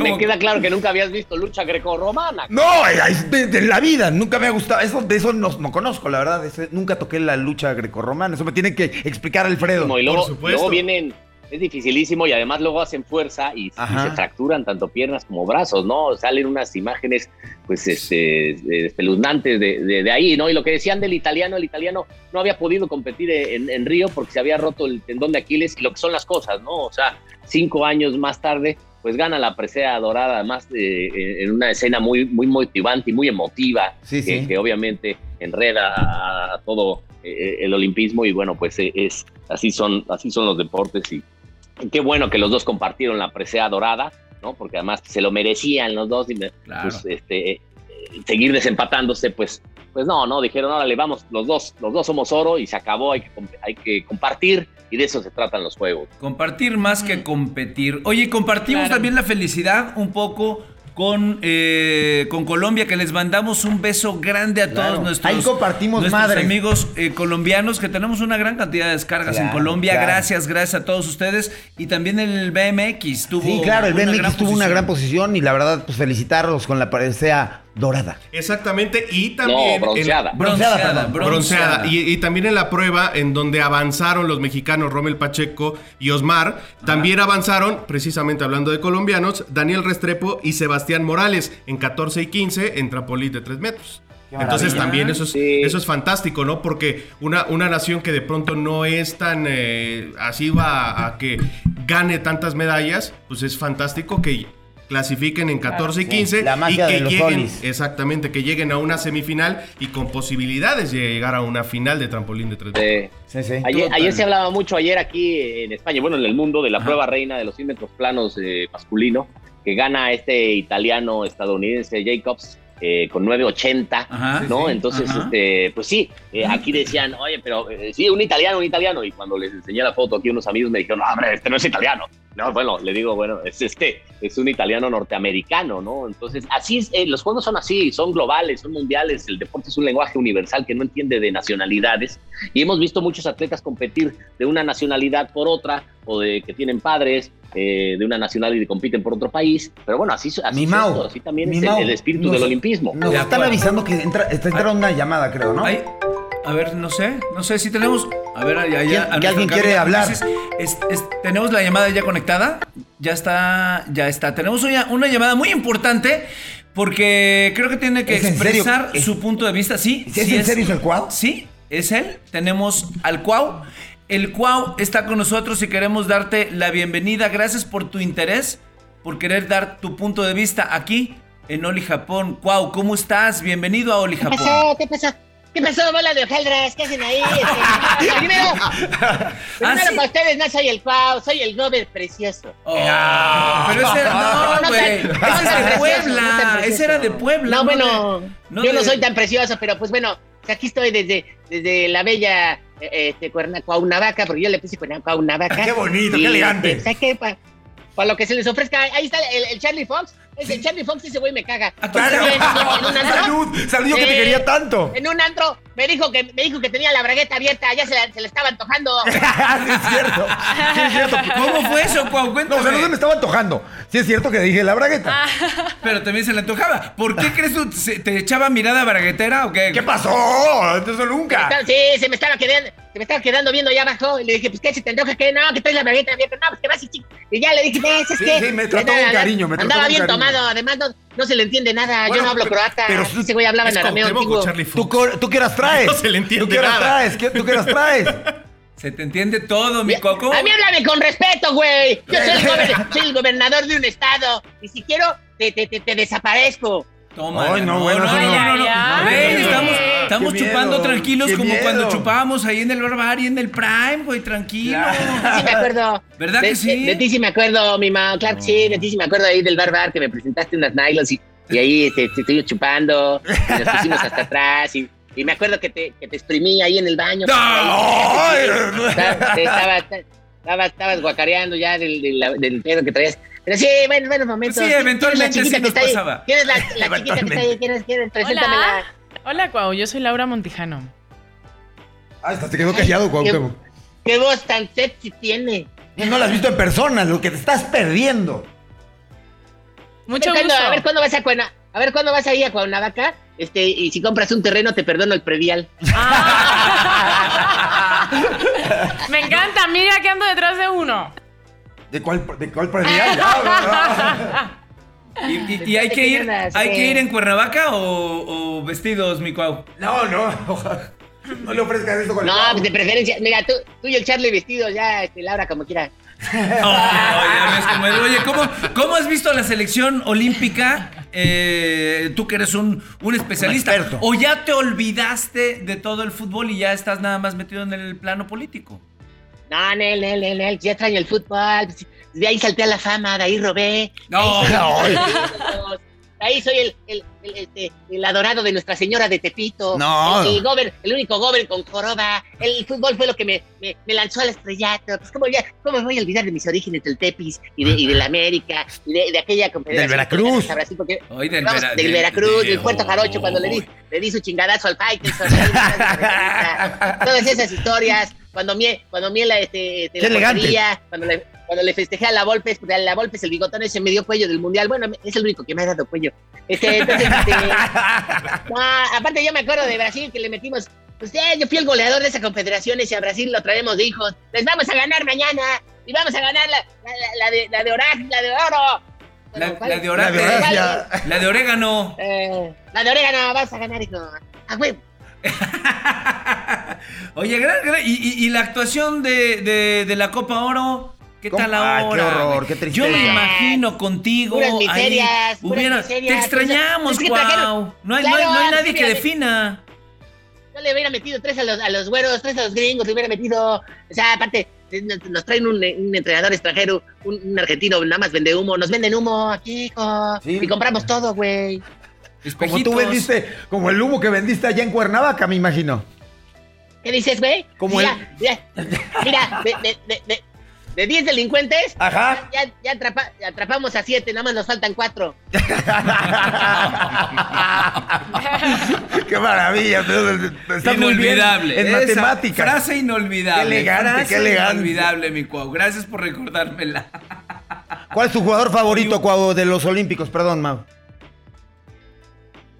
Me queda claro que nunca habías visto lucha grecorromana. No, es de, de la vida, nunca me ha gustado. Eso, de eso no, no conozco, la verdad. Eso- nunca toqué la lucha grecorromana. Eso me tiene que explicar Alfredo. Y luego, supuesto. luego vienen, es dificilísimo y además luego hacen fuerza y, se fracturan tanto piernas como brazos, ¿no? Salen unas imágenes, pues, este, eh, espeluznantes de, de- de ahí, ¿no? Y lo que decían del italiano, el italiano no había podido competir en, en Río porque se había roto el tendón de Aquiles y lo que son las cosas, ¿no? O sea, cinco años más tarde, pues gana la presea dorada, además eh, en una escena muy, muy motivante y muy emotiva, Sí, que, sí. que obviamente enreda a, todo eh, el olimpismo y bueno, pues eh, es así son, así son los deportes y qué bueno que los dos compartieron la presea dorada, ¿no? Porque además se lo merecían los dos y me- Claro. pues este eh, seguir desempatándose, pues pues no, no, dijeron, órale, vamos, los dos, los dos somos oro y se acabó, hay que, comp- hay que compartir y de eso se tratan los juegos. Compartir más que competir. Oye, compartimos Claro. también la felicidad un poco con, eh, con Colombia, que les mandamos un beso grande a Claro. todos nuestros, Ahí compartimos nuestros madre. amigos eh, colombianos, que tenemos una gran cantidad de descargas en Colombia. claro. Gracias, gracias a todos ustedes. Y también el BMX tuvo. Sí, claro, el BMX tuvo una gran posición y la verdad, pues felicitarlos con la presea dorada. Exactamente, y también... no, bronceada. en- Bronceada, Bronceada, perdón. bronceada. Bronceada. Y, y también en la prueba en donde avanzaron los mexicanos Rommel Pacheco y Osmar, también avanzaron, precisamente hablando de colombianos, Daniel Restrepo y Sebastián Morales en 14 y 15 en trampolín de 3 metros. Entonces también eso es, Sí. eso es fantástico, ¿no? Porque una, una nación que de pronto no es tan eh, así va a que gane tantas medallas, pues es fantástico que clasifiquen en 14 y 15 La magia y que de los lleguen, solis. exactamente, que lleguen a una semifinal y con posibilidades de llegar a una final de trampolín de 3 Eh, Sí, sí. Ayer, se hablaba mucho, ayer aquí en España, bueno, en el mundo, de la Ajá. prueba reina de los 100 metros planos eh, masculino, que gana este italiano estadounidense Jacobs eh, con 9.80, Ajá. ¿no? Sí, sí. Entonces, Ajá. este, pues sí, eh, aquí decían, oye, pero eh, sí, un italiano, un italiano, y cuando les enseñé la foto aquí unos amigos me dijeron, no, hombre, este no es italiano. No, bueno, le digo, bueno, es este, es un italiano norteamericano, ¿no? Entonces, así es, eh, los juegos son así, son globales, son mundiales, el deporte es un lenguaje universal que no entiende de nacionalidades, y hemos visto muchos atletas competir de una nacionalidad por otra, o de que tienen padres eh, de una nacionalidad y compiten por otro país, pero bueno, así, así, Mi es Mau, esto, así también mi es el- Mau, el, espíritu nos- del olimpismo. Nos están avisando que entra, está entrando una llamada, creo, ¿no? Ay, a ver, no sé, no sé si tenemos. A ver, allá, ¿Quién- a que nuestro alguien cabina quiere hablar? Ulises, es- es- tenemos la llamada ya conectada. Ya está, ya está. Tenemos una, una llamada muy importante porque creo que tiene que expresar ¿Es- su punto de vista. Sí, ¿Es sí en serio es el Cuau? Sí, es él. Tenemos al Cuau. El Cuau está con nosotros y queremos darte la bienvenida. Gracias por tu interés, por querer dar tu punto de vista aquí en Oli Japón. Cuau, ¿cómo estás? Bienvenido a Oli ¿Qué Japón. pasó? ¿Qué pasó? ¿Qué pasó, bola de hojaldras? ¿Qué hacen ahí? [LAUGHS] Este, primero, primero Ah, sí. para ustedes no soy el Cuau, soy el Gober precioso. Oh, pero ese No, no, güey. Ese es de no Puebla. Ese era de Puebla. No, bueno, no yo no de- soy tan precioso, pero pues bueno, aquí estoy desde, desde la bella eh, este, Cuaunavaca, porque yo le puse Cuerna, Cuaunavaca. Qué bonito, Y, qué elegante. este, ¿sabes qué? Para lo que se les ofrezca, ahí está el, el Charlie Fox. Es el Charlie Fox, ese güey me caga. Un [LAUGHS] antro, ¡Salud! ¡Salud! Yo que te quería tanto. en un antro, me dijo que me dijo que tenía la bragueta abierta, ya se, la- se le estaba antojando. [LAUGHS] sí, es cierto. Sí, es cierto. ¿Cómo fue eso, Cuau? No, o Cuéntame. sea, no se me estaba antojando. Sí, es cierto que dije la bragueta. Pero también se le antojaba. ¿Por qué crees tú? ¿Se- ¿Te echaba mirada braguetera o qué? ¿Qué pasó? Eso nunca. Sí, se me estaba quedando, se me estaba quedando viendo allá abajo. Y le dije, pues, ¿qué se te antoja? ¿Qué? No, que traes la bragueta abierta. No, pues, que vas y chico. Y ya le dije, ¿ves? Es Sí, que. sí, me trató Andaba- con cariño, me trató Andaba bien cariño. tomado. Además, no, no se le entiende nada. Bueno, Yo no hablo pero- croata. pero Ese güey hablaba en ¿Es arameo antiguo. ¿Tú, ¿Tú qué horas traes? No se le entiende ¿Tú qué horas traes? ¿Qué- ¿Tú qué horas traes? Se te entiende todo, mi coco. A mí háblame con respeto, güey. Yo soy el, gober- soy el gobernador de un estado. Y si quiero, te, te, te, te desaparezco. Toma. Ay, no, bueno, no, eso no, no. no, no. Ay, Güey, ay, estamos, ay. Estamos chupando tranquilos como miedo. cuando chupábamos ahí en el barbar y en el Prime, güey, tranquilo. Sí me acuerdo. ¿Verdad de, que sí? De, de ti sí me acuerdo, mi mamá. Claro que sí, de ti sí me acuerdo ahí del bar bar que me presentaste unas nylons y, y ahí te, te estoy chupando. Y nos pusimos hasta [LAUGHS] atrás y, y me acuerdo que te, que te exprimí ahí en el baño. Ay, Estaba- estaba- estaba- estabas guacareando ya del, del, del pedo que traías. Pero sí, bueno, buenos momentos. Sí, eventualmente ¿Quién es la chiquita sí que nos está ahí? pasaba. ¿Quién es la, la chiquita que está ahí? ¿Quién es? ¿Quién es? Preséntamela. Hola. Hola, Cuau. Yo soy Laura Montijano. Ah, hasta se quedó callado, Cuauhtémoc. ¿Qué voz tan sexy tiene? No la has visto en persona, lo que te estás perdiendo. Mucho gusto. A ver cuándo vas a Cuerna, a ver cuándo vas ahí a Cuernavaca, este, y si compras un terreno te perdono el predial. Me encanta. Mira que ando detrás de uno. ¿De cuál, de cuál predial? [LAUGHS] Ya, ¿Y, y- y hay que ir hay que ir en Cuernavaca o, o vestidos, mi Cuau? No, no. [LAUGHS] No le ofrezcas eso con el No, pues de preferencia, mira, tú, tú y el Charlie vestidos, ya, este, Laura, como quiera. [LAUGHS] Oh, ya ves cómo es. Oye, ¿cómo, cómo has visto la selección olímpica? Eh, tú que eres un, un especialista. Un. ¿O ya te olvidaste de todo el fútbol y ya estás nada más metido en el plano político? No, Nel, Nel, Nel, Nel, ya extraño el fútbol. De ahí salté a la fama, de ahí robé. No, de ahí, no. [LAUGHS] de ahí soy el, el, el, este, el adorado de Nuestra Señora de Tepito. No. El, gober- el único gober con joroba. El fútbol fue lo que me, me, me lanzó al estrellato. Pues, ¿cómo, ya, ¿cómo me voy a olvidar de mis orígenes del Tepis y de, y de la América y de, de aquella confederación? Veracruz. que Brasil, porque- Hoy del, Vamos, Vera- del de- Veracruz, de- del Puerto Jarocho, cuando le di, le di su chingadazo al Faitelson. [LAUGHS] Todas esas historias. Cuando Miel, cuando Miel este, este, Qué la portería, cuando le, cuando le festejé a la Volpes, porque a la Volpes el bigotón ese me dio cuello del Mundial. Bueno, es el único que me ha dado cuello. Este, entonces, este, [LAUGHS] no, aparte yo me acuerdo de Brasil que le metimos, pues eh, yo fui el goleador de esa confederación y a Brasil lo traemos de hijos. Les vamos a ganar mañana y vamos a ganar la, la, la- la de, la de la de oro. La, Bueno, ¿cuál? la de ora- La de Horacia. La de orégano. Eh, la de orégano, vas a ganar, hijo. A huevo. [LAUGHS] Oye, gran- gran- y, y- y la actuación de, de- de la Copa Oro? ¿Qué ¿Cómo? tal Ay, ahora? qué horror, güey? qué tristeza. Yo me imagino contigo. Puras ahí, miserias, puras hubiera- miserias, te extrañamos, Es que Cuau. trajeron- No hay, no hay- Claro, no hay es que nadie que defina. Yo le hubiera metido tres a los, a los güeros, tres a los gringos, le hubiera metido. O sea, aparte, eh, nos, nos traen un, un entrenador extranjero, un, un argentino, nada más vende humo. Nos venden humo aquí, hijo. Sí. Y compramos todo, güey. Como tú vendiste, como el humo que vendiste allá en Cuernavaca, me imagino. ¿Qué dices, güey? Como mira, mira, mira, de, de, de, de, de 10 delincuentes, Ajá. ya, ya atrapa- atrapamos a 7, nada más nos faltan 4. [LAUGHS] Qué maravilla. Está muy bien inolvidable. en Esa matemáticas. Frase inolvidable. Qué elegante, frase qué elegante. Inolvidable, mi Cuau. Gracias por recordármela. ¿Cuál es tu jugador favorito, Cuau, de los Olímpicos? Perdón, Mau.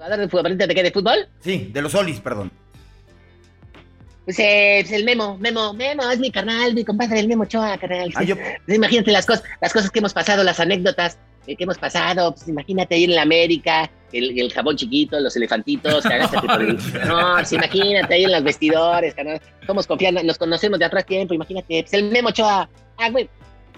¿Jugador de fútbol? ¿De qué? ¿De fútbol? Sí, de los Olis, perdón. Pues, eh, pues el Memo, Memo, Memo, es mi carnal, mi compadre, el Memo Ochoa, carnal. Ah, yo- Pues imagínate las cosas, las cosas que hemos pasado, las anécdotas eh, que hemos pasado. Pues imagínate ahí en la América, el, el jabón chiquito, los elefantitos, por el- [LAUGHS] No, pues imagínate ahí en los vestidores, carnal. Somos confianza, nos conocemos de atrás tiempo, imagínate. Pues el Memo Ochoa. Ah, güey,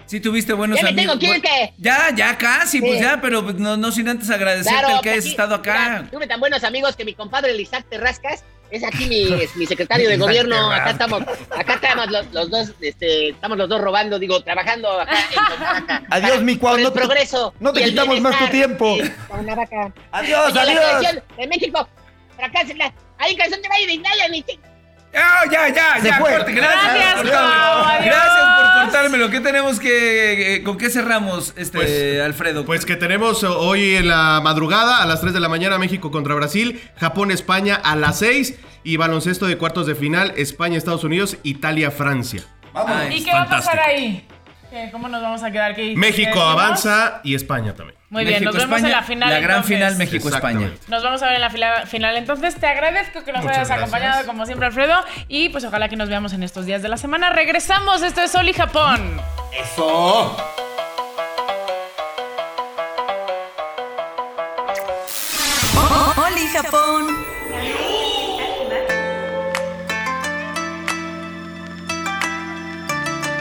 Sí tuviste buenos ya me amigos. tengo que. Ya, ya casi, pues ya, pero no, no sin antes agradecerte Claro, el que hayas estado acá. mira, tuve tan buenos amigos que mi compadre el Isaac Terrascas es aquí mi, es [LAUGHS] mi secretario de gobierno. Acá estamos, acá estamos los, los dos, este, estamos los dos robando, digo, trabajando acá en Cuernavaca. [LAUGHS] Adiós, mi Cuau, no te- progreso. no te quitamos más tu tiempo. de Cuernavaca. Adiós, Oye, La adiós. selección de México, fracásenla. Ahí canción de baile, Naya, ni te- Ah, ya, ya, Se ya, fue. corte. Gracias, Gracias, por cortármelo. Gracias por cortármelo. ¿Qué tenemos que. eh, ¿Con qué cerramos, este, Pues- Alfredo? Pues que tenemos hoy en la madrugada, a las 3 de la mañana, México contra Brasil, Japón, España a las 6 Y baloncesto de cuartos de final, España, Estados Unidos, Italia, Francia. Ay, ¿Y qué va a pasar ahí? ¿Cómo nos vamos a quedar? ¿Qué? México avanza y España también. Muy bien, nos vemos en la final. La gran entonces. final México-España. Nos vamos a ver en la fila- final. Entonces, te agradezco que nos Muchas hayas gracias. acompañado, como siempre, Alfredo. Y pues ojalá que nos veamos en estos días de la semana. Regresamos. Esto es Sol y Japón. Eso. Oli Japón.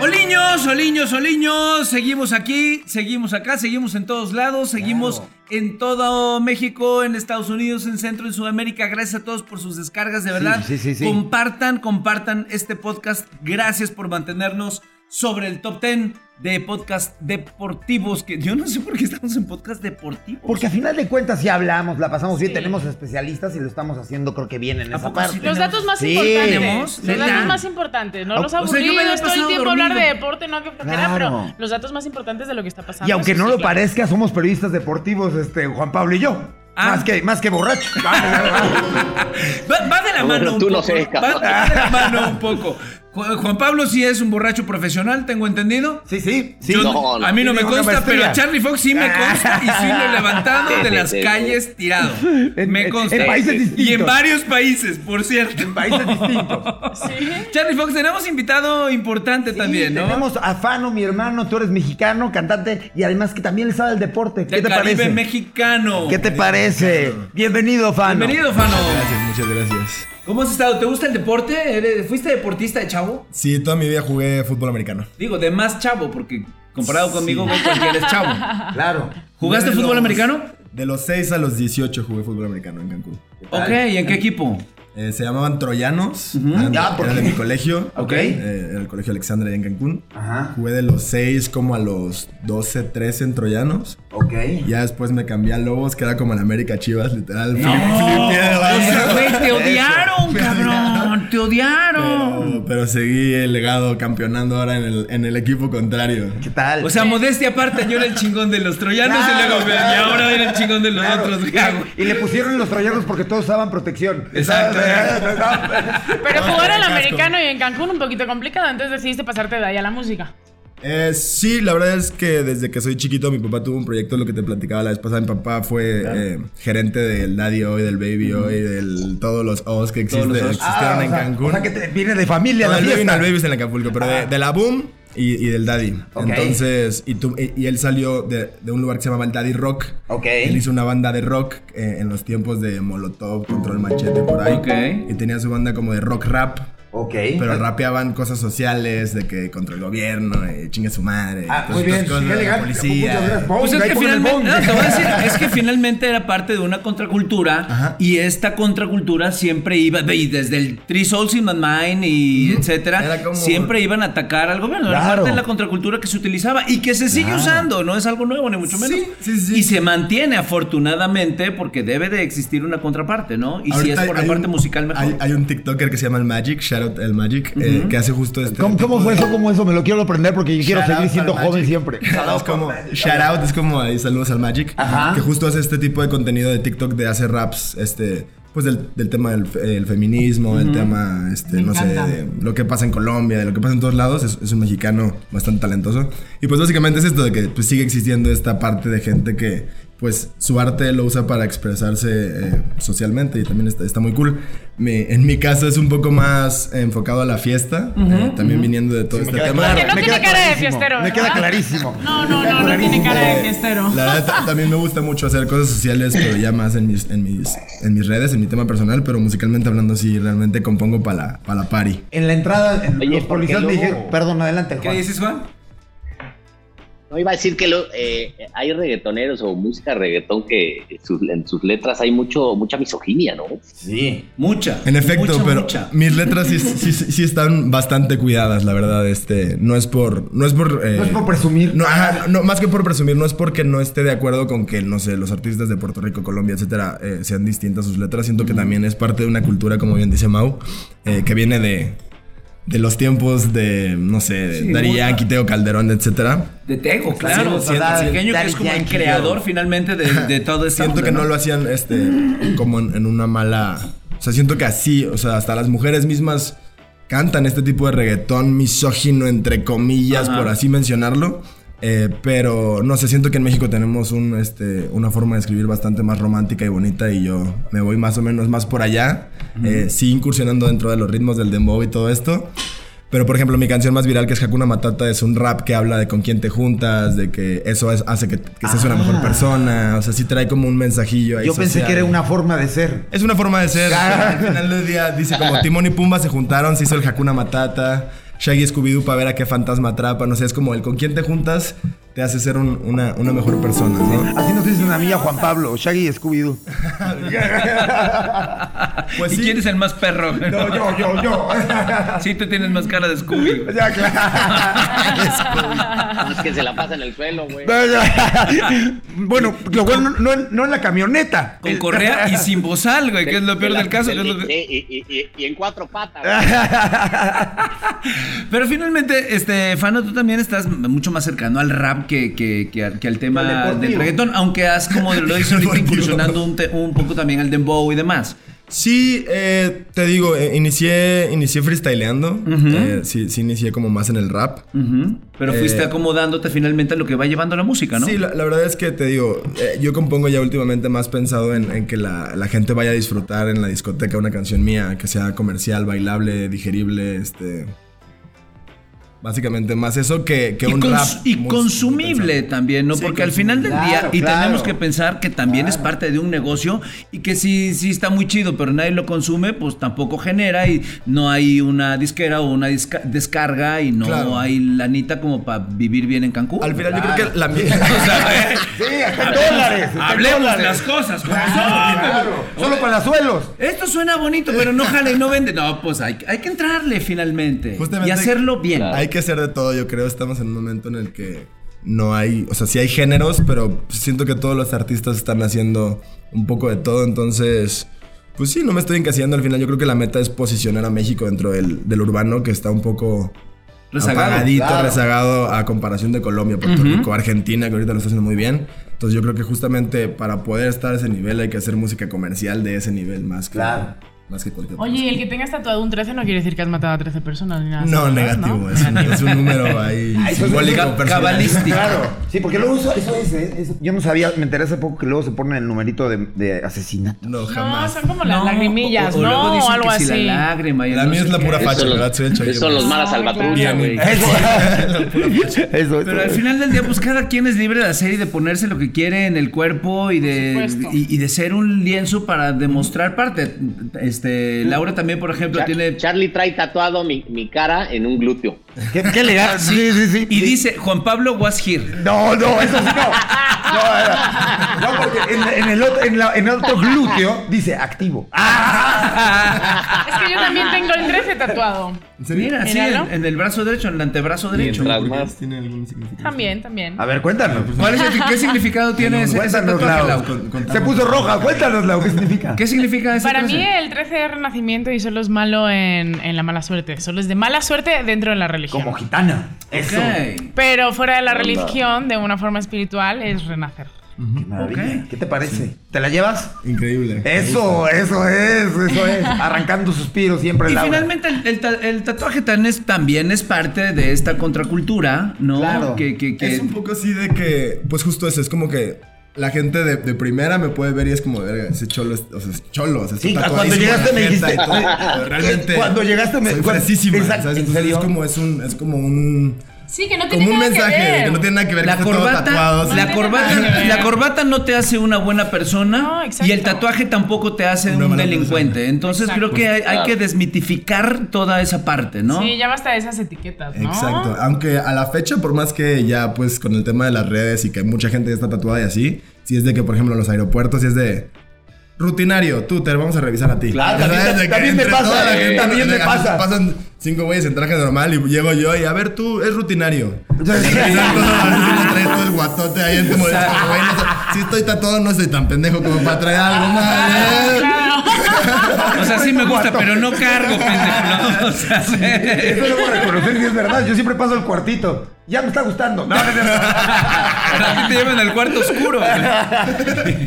Oliños, oliños, oliños, seguimos aquí, seguimos acá, seguimos en todos lados, seguimos en todo México, en Estados Unidos, en Centro y Sudamérica. Gracias a todos por sus descargas, de verdad. sí, sí, sí. Compartan, compartan este podcast. Gracias por mantenernos sobre el top 10 de podcast deportivos, que yo no sé por qué estamos en podcast deportivos. Porque a final de cuentas sí hablamos, la pasamos bien, Sí. tenemos especialistas y lo estamos haciendo creo que bien en ¿A esa sí parte. Los datos más Sí. importantes. Los datos más importantes. No los o sea, yo me aburridos, había todo el tiempo hablar de deporte, no que Claro. pero los datos más importantes de lo que está pasando. Y aunque no sí, lo claro. parezca, somos periodistas deportivos, este, Juan Pablo y yo. Ah. Más que, más que borrachos. [LAUGHS] Va, va de la Bueno, mano un tú no sé, va de la mano un poco. Ju- Juan Pablo sí es un borracho profesional, tengo entendido. sí, sí, sí. Yo- No, no. a mí no me consta, pero a Charlie Fox sí me [LAUGHS] consta y sí lo he levantado de las calles tirado. Me consta. en países Y distintos. en varios países, por cierto. En países distintos. Sí. Charlie Fox, tenemos invitado importante también, ¿no? Tenemos a Fano, mi hermano, tú eres mexicano, cantante y además que también le sabe el deporte. ¿Qué te Caribe parece? mexicano. ¿Qué te parece? Bienvenido, Fano. Bienvenido, Fano. Gracias, muchas gracias. ¿Cómo has estado? ¿Te gusta el deporte? ¿Eres- ¿Fuiste deportista de chavo? Sí, toda mi vida jugué fútbol americano. Digo, de más chavo, porque comparado conmigo, güey, cualquiera es chavo. [LAUGHS] Claro. ¿Jugaste De fútbol los- americano? De los 6 a los 18 jugué fútbol americano en Cancún. Ok, ¿y en qué equipo? Eh, se llamaban Troyanos. Eran, porque- de mi colegio. Ok. Eh, era el colegio Alexandra allá en Cancún. Ajá. Jugué de los 6 como a los 12, 13 en Troyanos. Ok. Ya después me cambié a Lobos, que era como en América Chivas, literal. No, [LAUGHS] te odiaron, [LAUGHS] cabrón, te odiaron. Pero, pero seguí el legado campeonando ahora en el, en el equipo contrario. ¿Qué tal? O sea, modestia aparte, yo era el chingón de los troyanos y luego, claro. y ahora era el chingón de los Claro. otros. Y- güey. Y le pusieron los troyanos porque todos usaban protección. Exacto. [LAUGHS] Pero jugar al americano y en Cancún un poquito complicado, entonces decidiste pasarte de ahí a la música. Eh, sí, la verdad es que desde que soy chiquito mi papá tuvo un proyecto, lo que te platicaba la vez pasada, mi papá fue eh, gerente del Daddy Hoy, del Baby Hoy, del todos los O's que existe- los existieron Ah, en o sea, Cancún. O sea, que te- viene de familia No, la el Baby, no, fiesta. el Baby es en Acapulco, pero de, de la Boom y, y del Daddy. Entonces, y, tú- y, y él salió de, de un lugar que se llamaba el Daddy Rock. Ok. Él hizo una banda de rock eh, en los tiempos de Molotov, Control Machete, por ahí. Ok. Y tenía su banda como de rock rap. Ok. Pero rapeaban cosas sociales de que contra el gobierno, eh, chingue su madre. Ah, todas muy bien. estas cosas, Qué la policía. Pues es que finalmente, bong. no, te voy a decir, es que finalmente era parte de una contracultura Ajá. y esta contracultura siempre iba, y desde el Three Souls in My Mind y etcétera, Era como- siempre iban a atacar al gobierno. Era Claro. parte de la contracultura que se utilizaba y que se sigue usando, no es algo nuevo ni mucho menos. Sí, sí, sí. Y se mantiene afortunadamente porque debe de existir una contraparte, ¿no? Y si es por la parte un- musical mejor. Hay, hay un TikToker que se llama el Magic, Shoutout el Magic, eh, que hace justo este. ¿Cómo, cómo fue eso? ¿Cómo eso? Me lo quiero aprender porque yo quiero Shout seguir out siendo joven Magic. siempre. Es como, shout out, es como ahí, saludos al Magic. Ajá. Que justo hace este tipo de contenido de TikTok de hacer raps, este, pues del, del tema del el feminismo, el tema, este, no sé, de lo que pasa en Colombia, de lo que pasa en todos lados. Es, es un mexicano bastante talentoso. Y pues básicamente es esto de que pues, sigue existiendo esta parte de gente que pues su arte lo usa para expresarse eh, socialmente y también está, está muy cool. Mi- en mi caso es un poco más enfocado a la fiesta, eh, también viniendo de todo este queda tema. claro. Que no Me tiene queda cara de clarísimo, fiestero. me queda clarísimo. [LAUGHS] No, no, Me no, no tiene cara de fiestero. La verdad, ta- también me gusta mucho hacer cosas sociales, pero ya más en mis, en mis, en mis redes, en mi tema personal, pero musicalmente hablando, sí, realmente compongo para la, pa' la party. En la entrada, en- Oye, los policías me dijeron, perdón, adelante, ¿Qué Juan. dices, Juan? No iba a decir que lo- eh, hay reggaetoneros o música reggaetón que sus- en sus letras hay mucho mucha misoginia, ¿no? Sí. Mucha. En efecto, mucha, pero mucha. mis letras sí, sí- sí- sí están bastante cuidadas, la verdad. Este, no es por, no es por, eh, No es por presumir. No, ajá, no, más que por presumir, no es porque no esté de acuerdo con que, no sé, los artistas de Puerto Rico, Colombia, etcétera, eh, sean distintas sus letras. Siento que también es parte de una cultura, como bien dice Mau, eh, que viene de, de los tiempos de, no sé, de Sí, Yankee, Teo Calderón, etcétera. De Tego, claro. Sí, siento ¿verdad? pequeño que es como el creador yo. finalmente de, de [LAUGHS] todo esto. Siento que no lo hacían este, como en, en una mala. O sea, siento que así, o sea, hasta las mujeres mismas cantan este tipo de reggaetón misógino, entre comillas, Ajá. por así mencionarlo. Eh, pero no sé, siento que en México tenemos un, este, una forma de escribir bastante más romántica y bonita y yo me voy más o menos más por allá, eh, sí incursionando dentro de los ritmos del dembow y todo esto. Pero por ejemplo, mi canción más viral que es Hakuna Matata es un rap que habla de con quién te juntas, de que eso es- hace que, que seas una mejor persona, o sea, sí trae como un mensajillo ahí Yo pensé social. que era una forma de ser. Es una forma de ser. [LAUGHS] Al final del día dice como Timón y Pumba se juntaron, se hizo el Hakuna Matata. Shaggy Scooby-Doo para ver a qué fantasma atrapan. O sea, es como el con quién te juntas te hace ser un- una, una mejor persona, ¿no? Así nos dicen a mí a Juan Pablo, Shaggy y Scooby-Doo. [LAUGHS] Pues ¿Y quién es el más perro? No, yo, yo, yo. [LAUGHS] Sí, tú tienes más cara de Scooby. [LAUGHS] Ya, claro. Es que se la pasa en el suelo, güey. bueno, lo bueno, no, no en- no en la camioneta. Con correa y sin bozal, güey, que es lo peor del caso. Sí, y, y- y- y en cuatro patas. Pero finalmente, este, Fano, tú también estás mucho más cercano al rap que, que, que al, que al tema Al del reggaetón, aunque has, como [LAUGHS] lo dices ahorita, incursionando un, te- un poco también al dembow y demás. Sí, eh, te digo, eh, inicié, inicié freestyleando. Eh, sí, sí, inicié como más en el rap. Pero fuiste acomodándote finalmente a lo que va llevando la música, ¿no? Sí, la, la verdad es que te digo, yo compongo ya últimamente más pensado en, en que la, la gente vaya a disfrutar en la discoteca una canción mía, que sea comercial, bailable, digerible, este... Básicamente más eso que, que un cons- rap. y consumible también, ¿no? Sí, Porque al final del día, Claro, y claro. tenemos que pensar que también es parte de un negocio y que sí, sí está muy chido, pero nadie lo consume, pues tampoco genera y no hay una disquera o una disca- descarga y no Claro. hay lanita como para vivir bien en Cancún. Al final yo creo que la [LAUGHS] O sea, eh, Sí, hasta en dólares. hablemos dólares. las cosas como son. Claro, solo palazuelos. Esto suena bonito, pero no jala y no vende. No, pues hay, hay que entrarle finalmente Justamente- y hacerlo bien. Hay que hacer de todo, yo creo. Estamos en un momento en el que no hay, o sea, sí hay géneros, pero siento que todos los artistas están haciendo un poco de todo, entonces, pues sí, no me estoy encasillando al final. Yo creo que la meta es posicionar a México dentro del, del urbano, que está un poco Rezagado, apagadito, claro. rezagado a comparación de Colombia, Puerto Rico, Argentina, que ahorita lo está haciendo muy bien. Entonces yo creo que justamente para poder estar a ese nivel hay que hacer música comercial de ese nivel más que, Claro. Más que cualquier Oye, y el que tengas tatuado un 13 no quiere decir que has matado a 13 personas ni nada. No, negativo, ¿no? Es, un, es un número ahí [LAUGHS] Ah, es simbólico, personal. cabalístico. Claro. Sí, porque luego eso, eso es, eso- Yo no sabía, me enteré hace poco que luego se pone el numerito de, de asesinato. No, No, jamás. son como las lagrimillas, o- o luego ¿no? O dicen algo que si así. la lágrima y La no mía es [LAUGHS] [LAUGHS] la pura facha, son los- ¿verdad? Chollo. son los malas Ah, salvatrucha, güey. Eso, Pero al final del día, pues cada quien es libre de hacer y de ponerse lo que quiere en el cuerpo y de, y, y de ser un lienzo para demostrar parte. Este, Laura también, por ejemplo, Char- tiene. Charlie trae tatuado mi, mi cara en un glúteo. ¿Qué, qué legal? Sí, sí, sí. Y sí. dice, Juan Pablo was here. No, no, eso sí no. No, porque en, en el otro, en, la- en el otro glúteo dice activo. Es que yo también tengo el 13 tatuado. Mira, sí, en, el brazo derecho, en el antebrazo derecho. Más. ¿Tiene algún significado? También, también. A ver, cuéntanos. ¿Cuál es el- ¿Qué significado tiene ese, ese Cuéntanos, tatuaje, Lau. Lau? Con- con- Se puso roja, cuéntanos, Lau, ¿qué significa? ¿Qué significa ese Para mí el 13 es renacimiento y solo es malo en, en la mala suerte. Solo es de mala suerte dentro de la religión. Como gitana. Eso. Pero fuera de la religión, de una forma espiritual, es renacer. Qué maravilla. ¿Qué te parece? ¿Te la llevas? Increíble. Eso, eso es, eso es. [LAUGHS] Arrancando suspiros siempre, Y Laura. finalmente el, el el tatuaje tan es- también es parte de esta contracultura, ¿no? Claro. Que, que, que- Es un poco así de que, pues justo eso, es como que la gente de, de primera me puede ver y es como, verga, ese cholo es, o sea, es cholo, o sea, Sí, cuando llegaste me dijiste- todo, [LAUGHS] realmente Cuando llegaste me- soy cuando- fresísima, Exacto, ¿sabes? ¿en Entonces serio? es como, es un, es como un, Sí, que no como un mensaje de que no tiene nada que ver la que corbata, tatuado, la, corbata, nada que ver. la corbata no te hace una buena persona No, y el tatuaje tampoco te hace Una un delincuente. persona. Entonces Exacto. creo que hay, que desmitificar toda esa parte, ¿no? Sí, ya basta de esas etiquetas, ¿no? Exacto, aunque a la fecha, por más que ya pues con el tema de las redes y que mucha gente ya está tatuada y así, si es de que por ejemplo en los aeropuertos si es de rutinario, tú te vamos a revisar a ti. Claro, también- también me pasa, la eh, gente, también me pasa. Pasan cinco güeyes en traje normal y llego yo y a ver tú, es rutinario. [LAUGHS] Todo, traes el guatote ahí en tu [LAUGHS] Si estoy tatuado no soy tan pendejo como para traer algo más. [LAUGHS] O sea, sí me gusta, pero no cargo, pendejo. ¿no? O sea, sí. Eso debo reconocer que es verdad. Yo siempre paso el cuartito. Ya me está gustando. No, no, no. Pero a ti te llevan al cuarto oscuro. güey.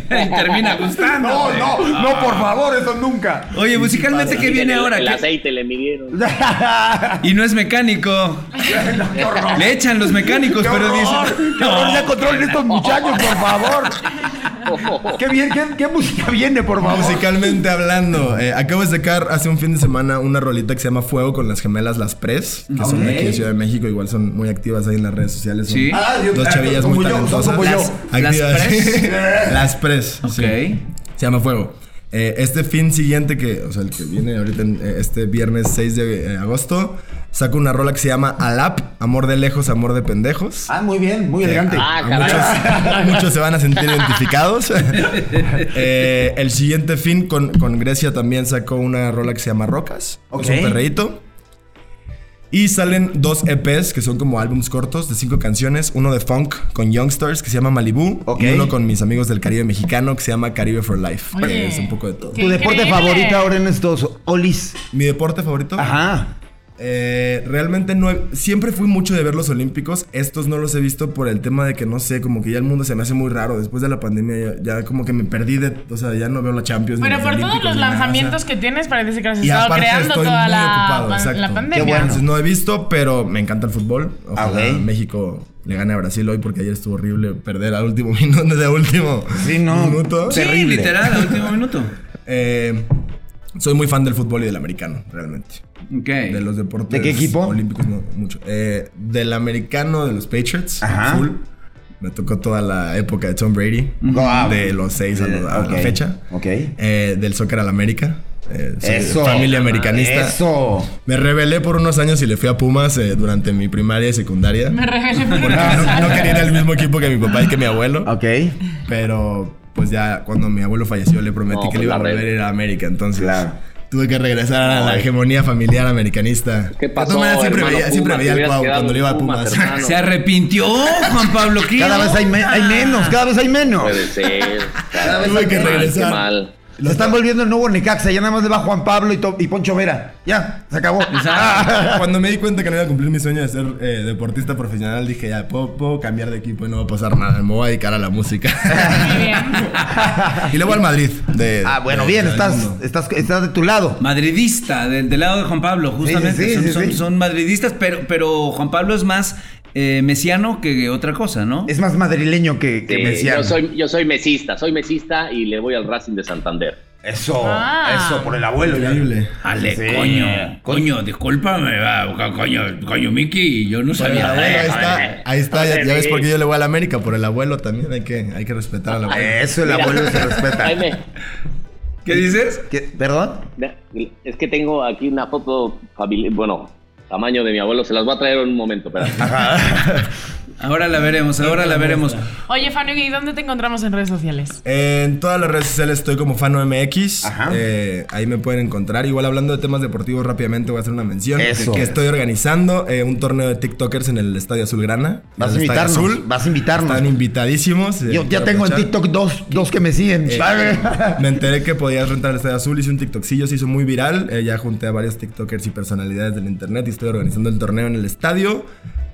[LAUGHS] Y termina gustando. No, güey. no, no, por favor, eso nunca. Oye, musicalmente, ¿qué viene El- ahora? El ¿Qué- aceite le midieron. [LAUGHS] Y no es mecánico. Le echan los mecánicos, Qué pero dicen. qué horror, ya controlen estos muchachos, por favor. [LAUGHS] Qué bien, qué, qué música viene, por favor. Musicalmente hablando, eh, acabo de sacar hace un fin de semana una rolita que se llama Fuego con las gemelas Las Pres, que son de aquí de Ciudad de México, igual son muy activas ahí en las redes sociales. son Sí. Ah, Dos ah, chavillas muy talentosas. Las- Activas. ¿Las Pres? [LAUGHS] Las Pres. Ok. sí. Se llama Fuego. Eh, este fin siguiente, que, o sea, el que viene ahorita, en, eh, este viernes 6 de eh, agosto, saco una rola que se llama Alap, Amor de Lejos, Amor de Pendejos. Ah, muy bien, muy elegante. Ah, muchos, muchos se van a sentir identificados. [LAUGHS] Eh, el siguiente fin con, con Grecia también sacó una rola que se llama Rocas. Es un perreíto. Y salen dos EPs que son como álbums cortos de cinco canciones. Uno de funk con Youngsters que se llama Malibu. Y uno con mis amigos del Caribe mexicano que se llama Caribe for Life. Oye. que es un poco de todo. ¿Tu deporte increíble. favorito ahora en estos Olis? Mi deporte favorito. Ajá. Eh, realmente no he- siempre fui mucho de ver los olímpicos. Estos no los he visto por el tema de que no sé, como que ya el mundo se me hace muy raro. Después de la pandemia ya, ya como que me perdí de, o sea, ya no veo la Champions. ni Pero por todos los lanzamientos que tienes, parece que has estado creando estoy toda muy la, ocupado, pan- exacto. la Qué pandemia. bueno. Entonces no he visto, pero me encanta el fútbol. Ojalá Ok. México le gane a Brasil hoy porque ayer estuvo horrible perder al último [LAUGHS] minuto de último Sí, no. minuto. Sí, Terrible. literal, al último minuto. [LAUGHS] Eh, soy muy fan del fútbol y del americano, realmente. Ok. De los deportes ¿De qué equipo? olímpicos no mucho. Eh, del americano de los Patriots, Ajá. full. Me tocó toda la época de Tom Brady, Wow. de los seis a, lo- a Ok. la fecha. Ok. Eh, del soccer al América. Eh, Eso. Familia americanista. Eso. Me rebelé por unos años y le fui a Pumas eh, durante mi primaria y secundaria. Me rebelé por Porque no, no quería ir al mismo equipo que mi papá y que mi abuelo. Ok. Pero pues ya cuando mi abuelo falleció le prometí No, que pues le iba a volver a ir a América. Entonces Claro. tuve que regresar a la hegemonía familiar americanista. ¿Qué De pasó, todas maneras, siempre hermano veía, siempre Pumas? veía al Cuau cuando le iba a Pumas. Se arrepintió, Juan Pablo. ¿qué Cada vez hay, me- hay menos, cada vez hay menos. Puede ser. [LAUGHS] Cada vez Tuve hay que mal, regresar. Qué mal. Lo están volviendo el nuevo Necaxa. Ya nada más le va Juan Pablo y, Poncho Vera. Ya, se acabó. [LAUGHS] Cuando me di cuenta que no iba a cumplir mi sueño de ser eh, deportista profesional, dije ya, puedo, puedo cambiar de equipo y no va a pasar nada. Me voy a dedicar a la música. Muy bien. [LAUGHS] y luego al Madrid. de- Ah, bueno, de- bien, estás, estás, estás de tu lado. Madridista, del, lado de Juan Pablo, justamente. sí, son, sí, son- sí. son madridistas, pero, pero Juan Pablo es más eh, mesiano que otra cosa, ¿no? Es más madrileño que, que Sí, mesiano. yo soy, yo soy mesista, soy mesista y le voy al Racing de Santander. Eso, Ah. eso, por el abuelo. ya. Increíble. Ale, Sí. coño, coño, discúlpame, va, co- coño, coño, Miki, yo no Por sabía. abuelo, ahí está, [LAUGHS] ahí está, ya, ves por qué yo le voy a la América, por el abuelo también, hay que, hay que respetar al abuelo. Eso, el Mira, abuelo se respeta. Jaime, ¿Qué dices? ¿Qué? ¿Perdón? es que tengo aquí una foto familiar, bueno, tamaño de mi abuelo, se las voy a traer en un momento, pero [LAUGHS] Ahora la veremos, ahora la veremos. Oye, Fanny, ¿y dónde te encontramos en redes sociales? En todas las redes sociales estoy como FanoMX. Ajá. Eh, ahí me pueden encontrar. Igual hablando de temas deportivos, rápidamente voy a hacer una mención. Eso. Que estoy organizando eh, un torneo de TikTokers en el Estadio Azulgrana. Vas a invitarnos. Vas a invitarnos. Están invitadísimos. eh, Yo ya tengo en. TikTok dos, dos que me siguen. Eh, [LAUGHS] me enteré que podías rentar el Estadio Azul, hice un TikTokcillo, se hizo muy viral. Eh, ya junté a varios TikTokers y personalidades del internet y estoy organizando el torneo en el estadio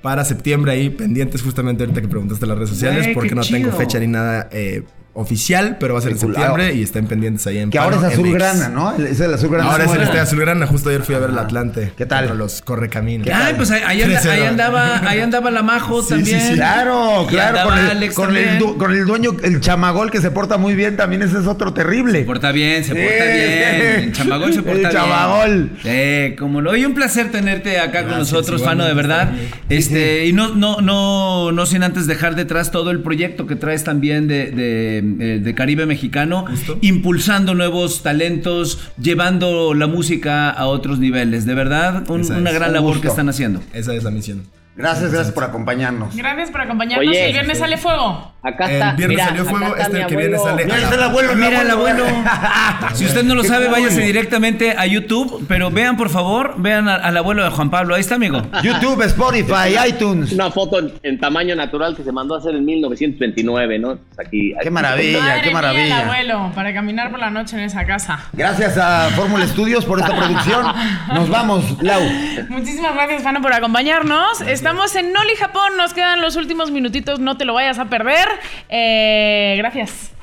para septiembre ahí, pendientes justamente ahorita que preguntaste las redes sociales, porque no tengo fecha ni nada eh, oficial, pero va a ser en septiembre y estén pendientes ahí en Que ahora es Pano azul MX. grana, ¿no? Es el azul grana. Ahora es el. Estadio Azulgrana, justo ayer fui a ver el Atlante. ¿Qué tal? Los Correcaminos. Ay, pues ahí, ahí anda- 3-0. ahí andaba, ahí andaba la Majo Sí, también. sí, sí. Claro, Y claro. Con el, Alex con, el, du- con el dueño, el chamagol que se porta muy bien, también ese es otro terrible. Se porta bien, se porta bien. El chamagol se porta El bien. chamagol. Sí, como lo. Oye, un placer tenerte acá con nosotros, Fano, de verdad. Este, y no, no, no, no sin antes dejar detrás todo el proyecto que traes también de, de, eh, de Caribe Mexicano, impulsando nuevos talentos, llevando la música a otros niveles. De verdad, un- una gran Un labor gusto. que están haciendo. Esa es la misión. Gracias, gracias por acompañarnos. Gracias por acompañarnos. Oye, el viernes sí. sale fuego. Acá El está. viernes mira, salió acá fuego, está este mi el que viene sale. Mira, está el abuelo, Mira el abuelo. [LAUGHS] Si usted no lo sabe, váyase directamente a YouTube, pero vean por favor, vean a- al abuelo de Juan Pablo. Ahí está, amigo. YouTube, Spotify, iTunes. Una foto en, en tamaño natural que se mandó a hacer en 1929, ¿no? Pues Aquí, Qué maravilla, Madre qué mía, maravilla. el abuelo, para caminar por la noche en esa casa. Gracias a Fórmula Estudios por esta producción. Nos vamos, Lau. Muchísimas gracias, Fano, por acompañarnos. Estamos en Noli, Japón. Nos quedan los últimos minutitos. No te lo vayas a perder. Eh, gracias.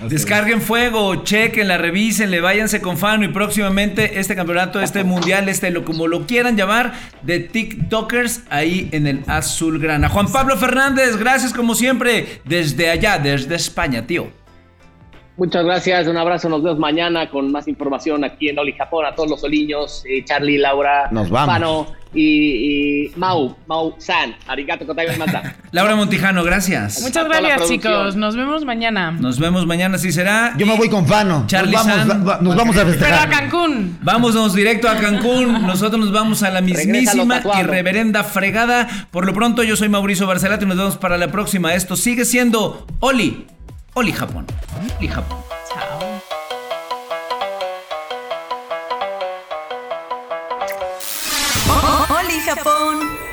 Descarguen fuego, chequenla, revísenle, váyanse con Fano y próximamente este campeonato, este mundial, este lo como lo quieran llamar, de TikTokers ahí en el Azulgrana. Juan Pablo Fernández, gracias como siempre desde allá, desde España, tío. Muchas gracias, un abrazo, nos vemos mañana con más información aquí en Oli Japón, a todos los soliños, eh, Charlie, Laura, Nos vamos. Pano y, y Mau, Mau San, arigato. [LAUGHS] Laura Montijano, gracias. Muchas gracias, chicos. Nos vemos mañana. Nos vemos mañana, si será. Yo me voy con Fano. Charlie nos vamos, San. va- nos vamos a Pero a festejar. Cancún. Vámonos directo a Cancún. [LAUGHS] Nosotros nos vamos a la mismísima y reverenda fregada. Por lo pronto, yo soy Mauricio Barcelata y nos vemos para la próxima. Esto sigue siendo Oli. Oli Japón. Oli Japón. Chao. Oli Japón.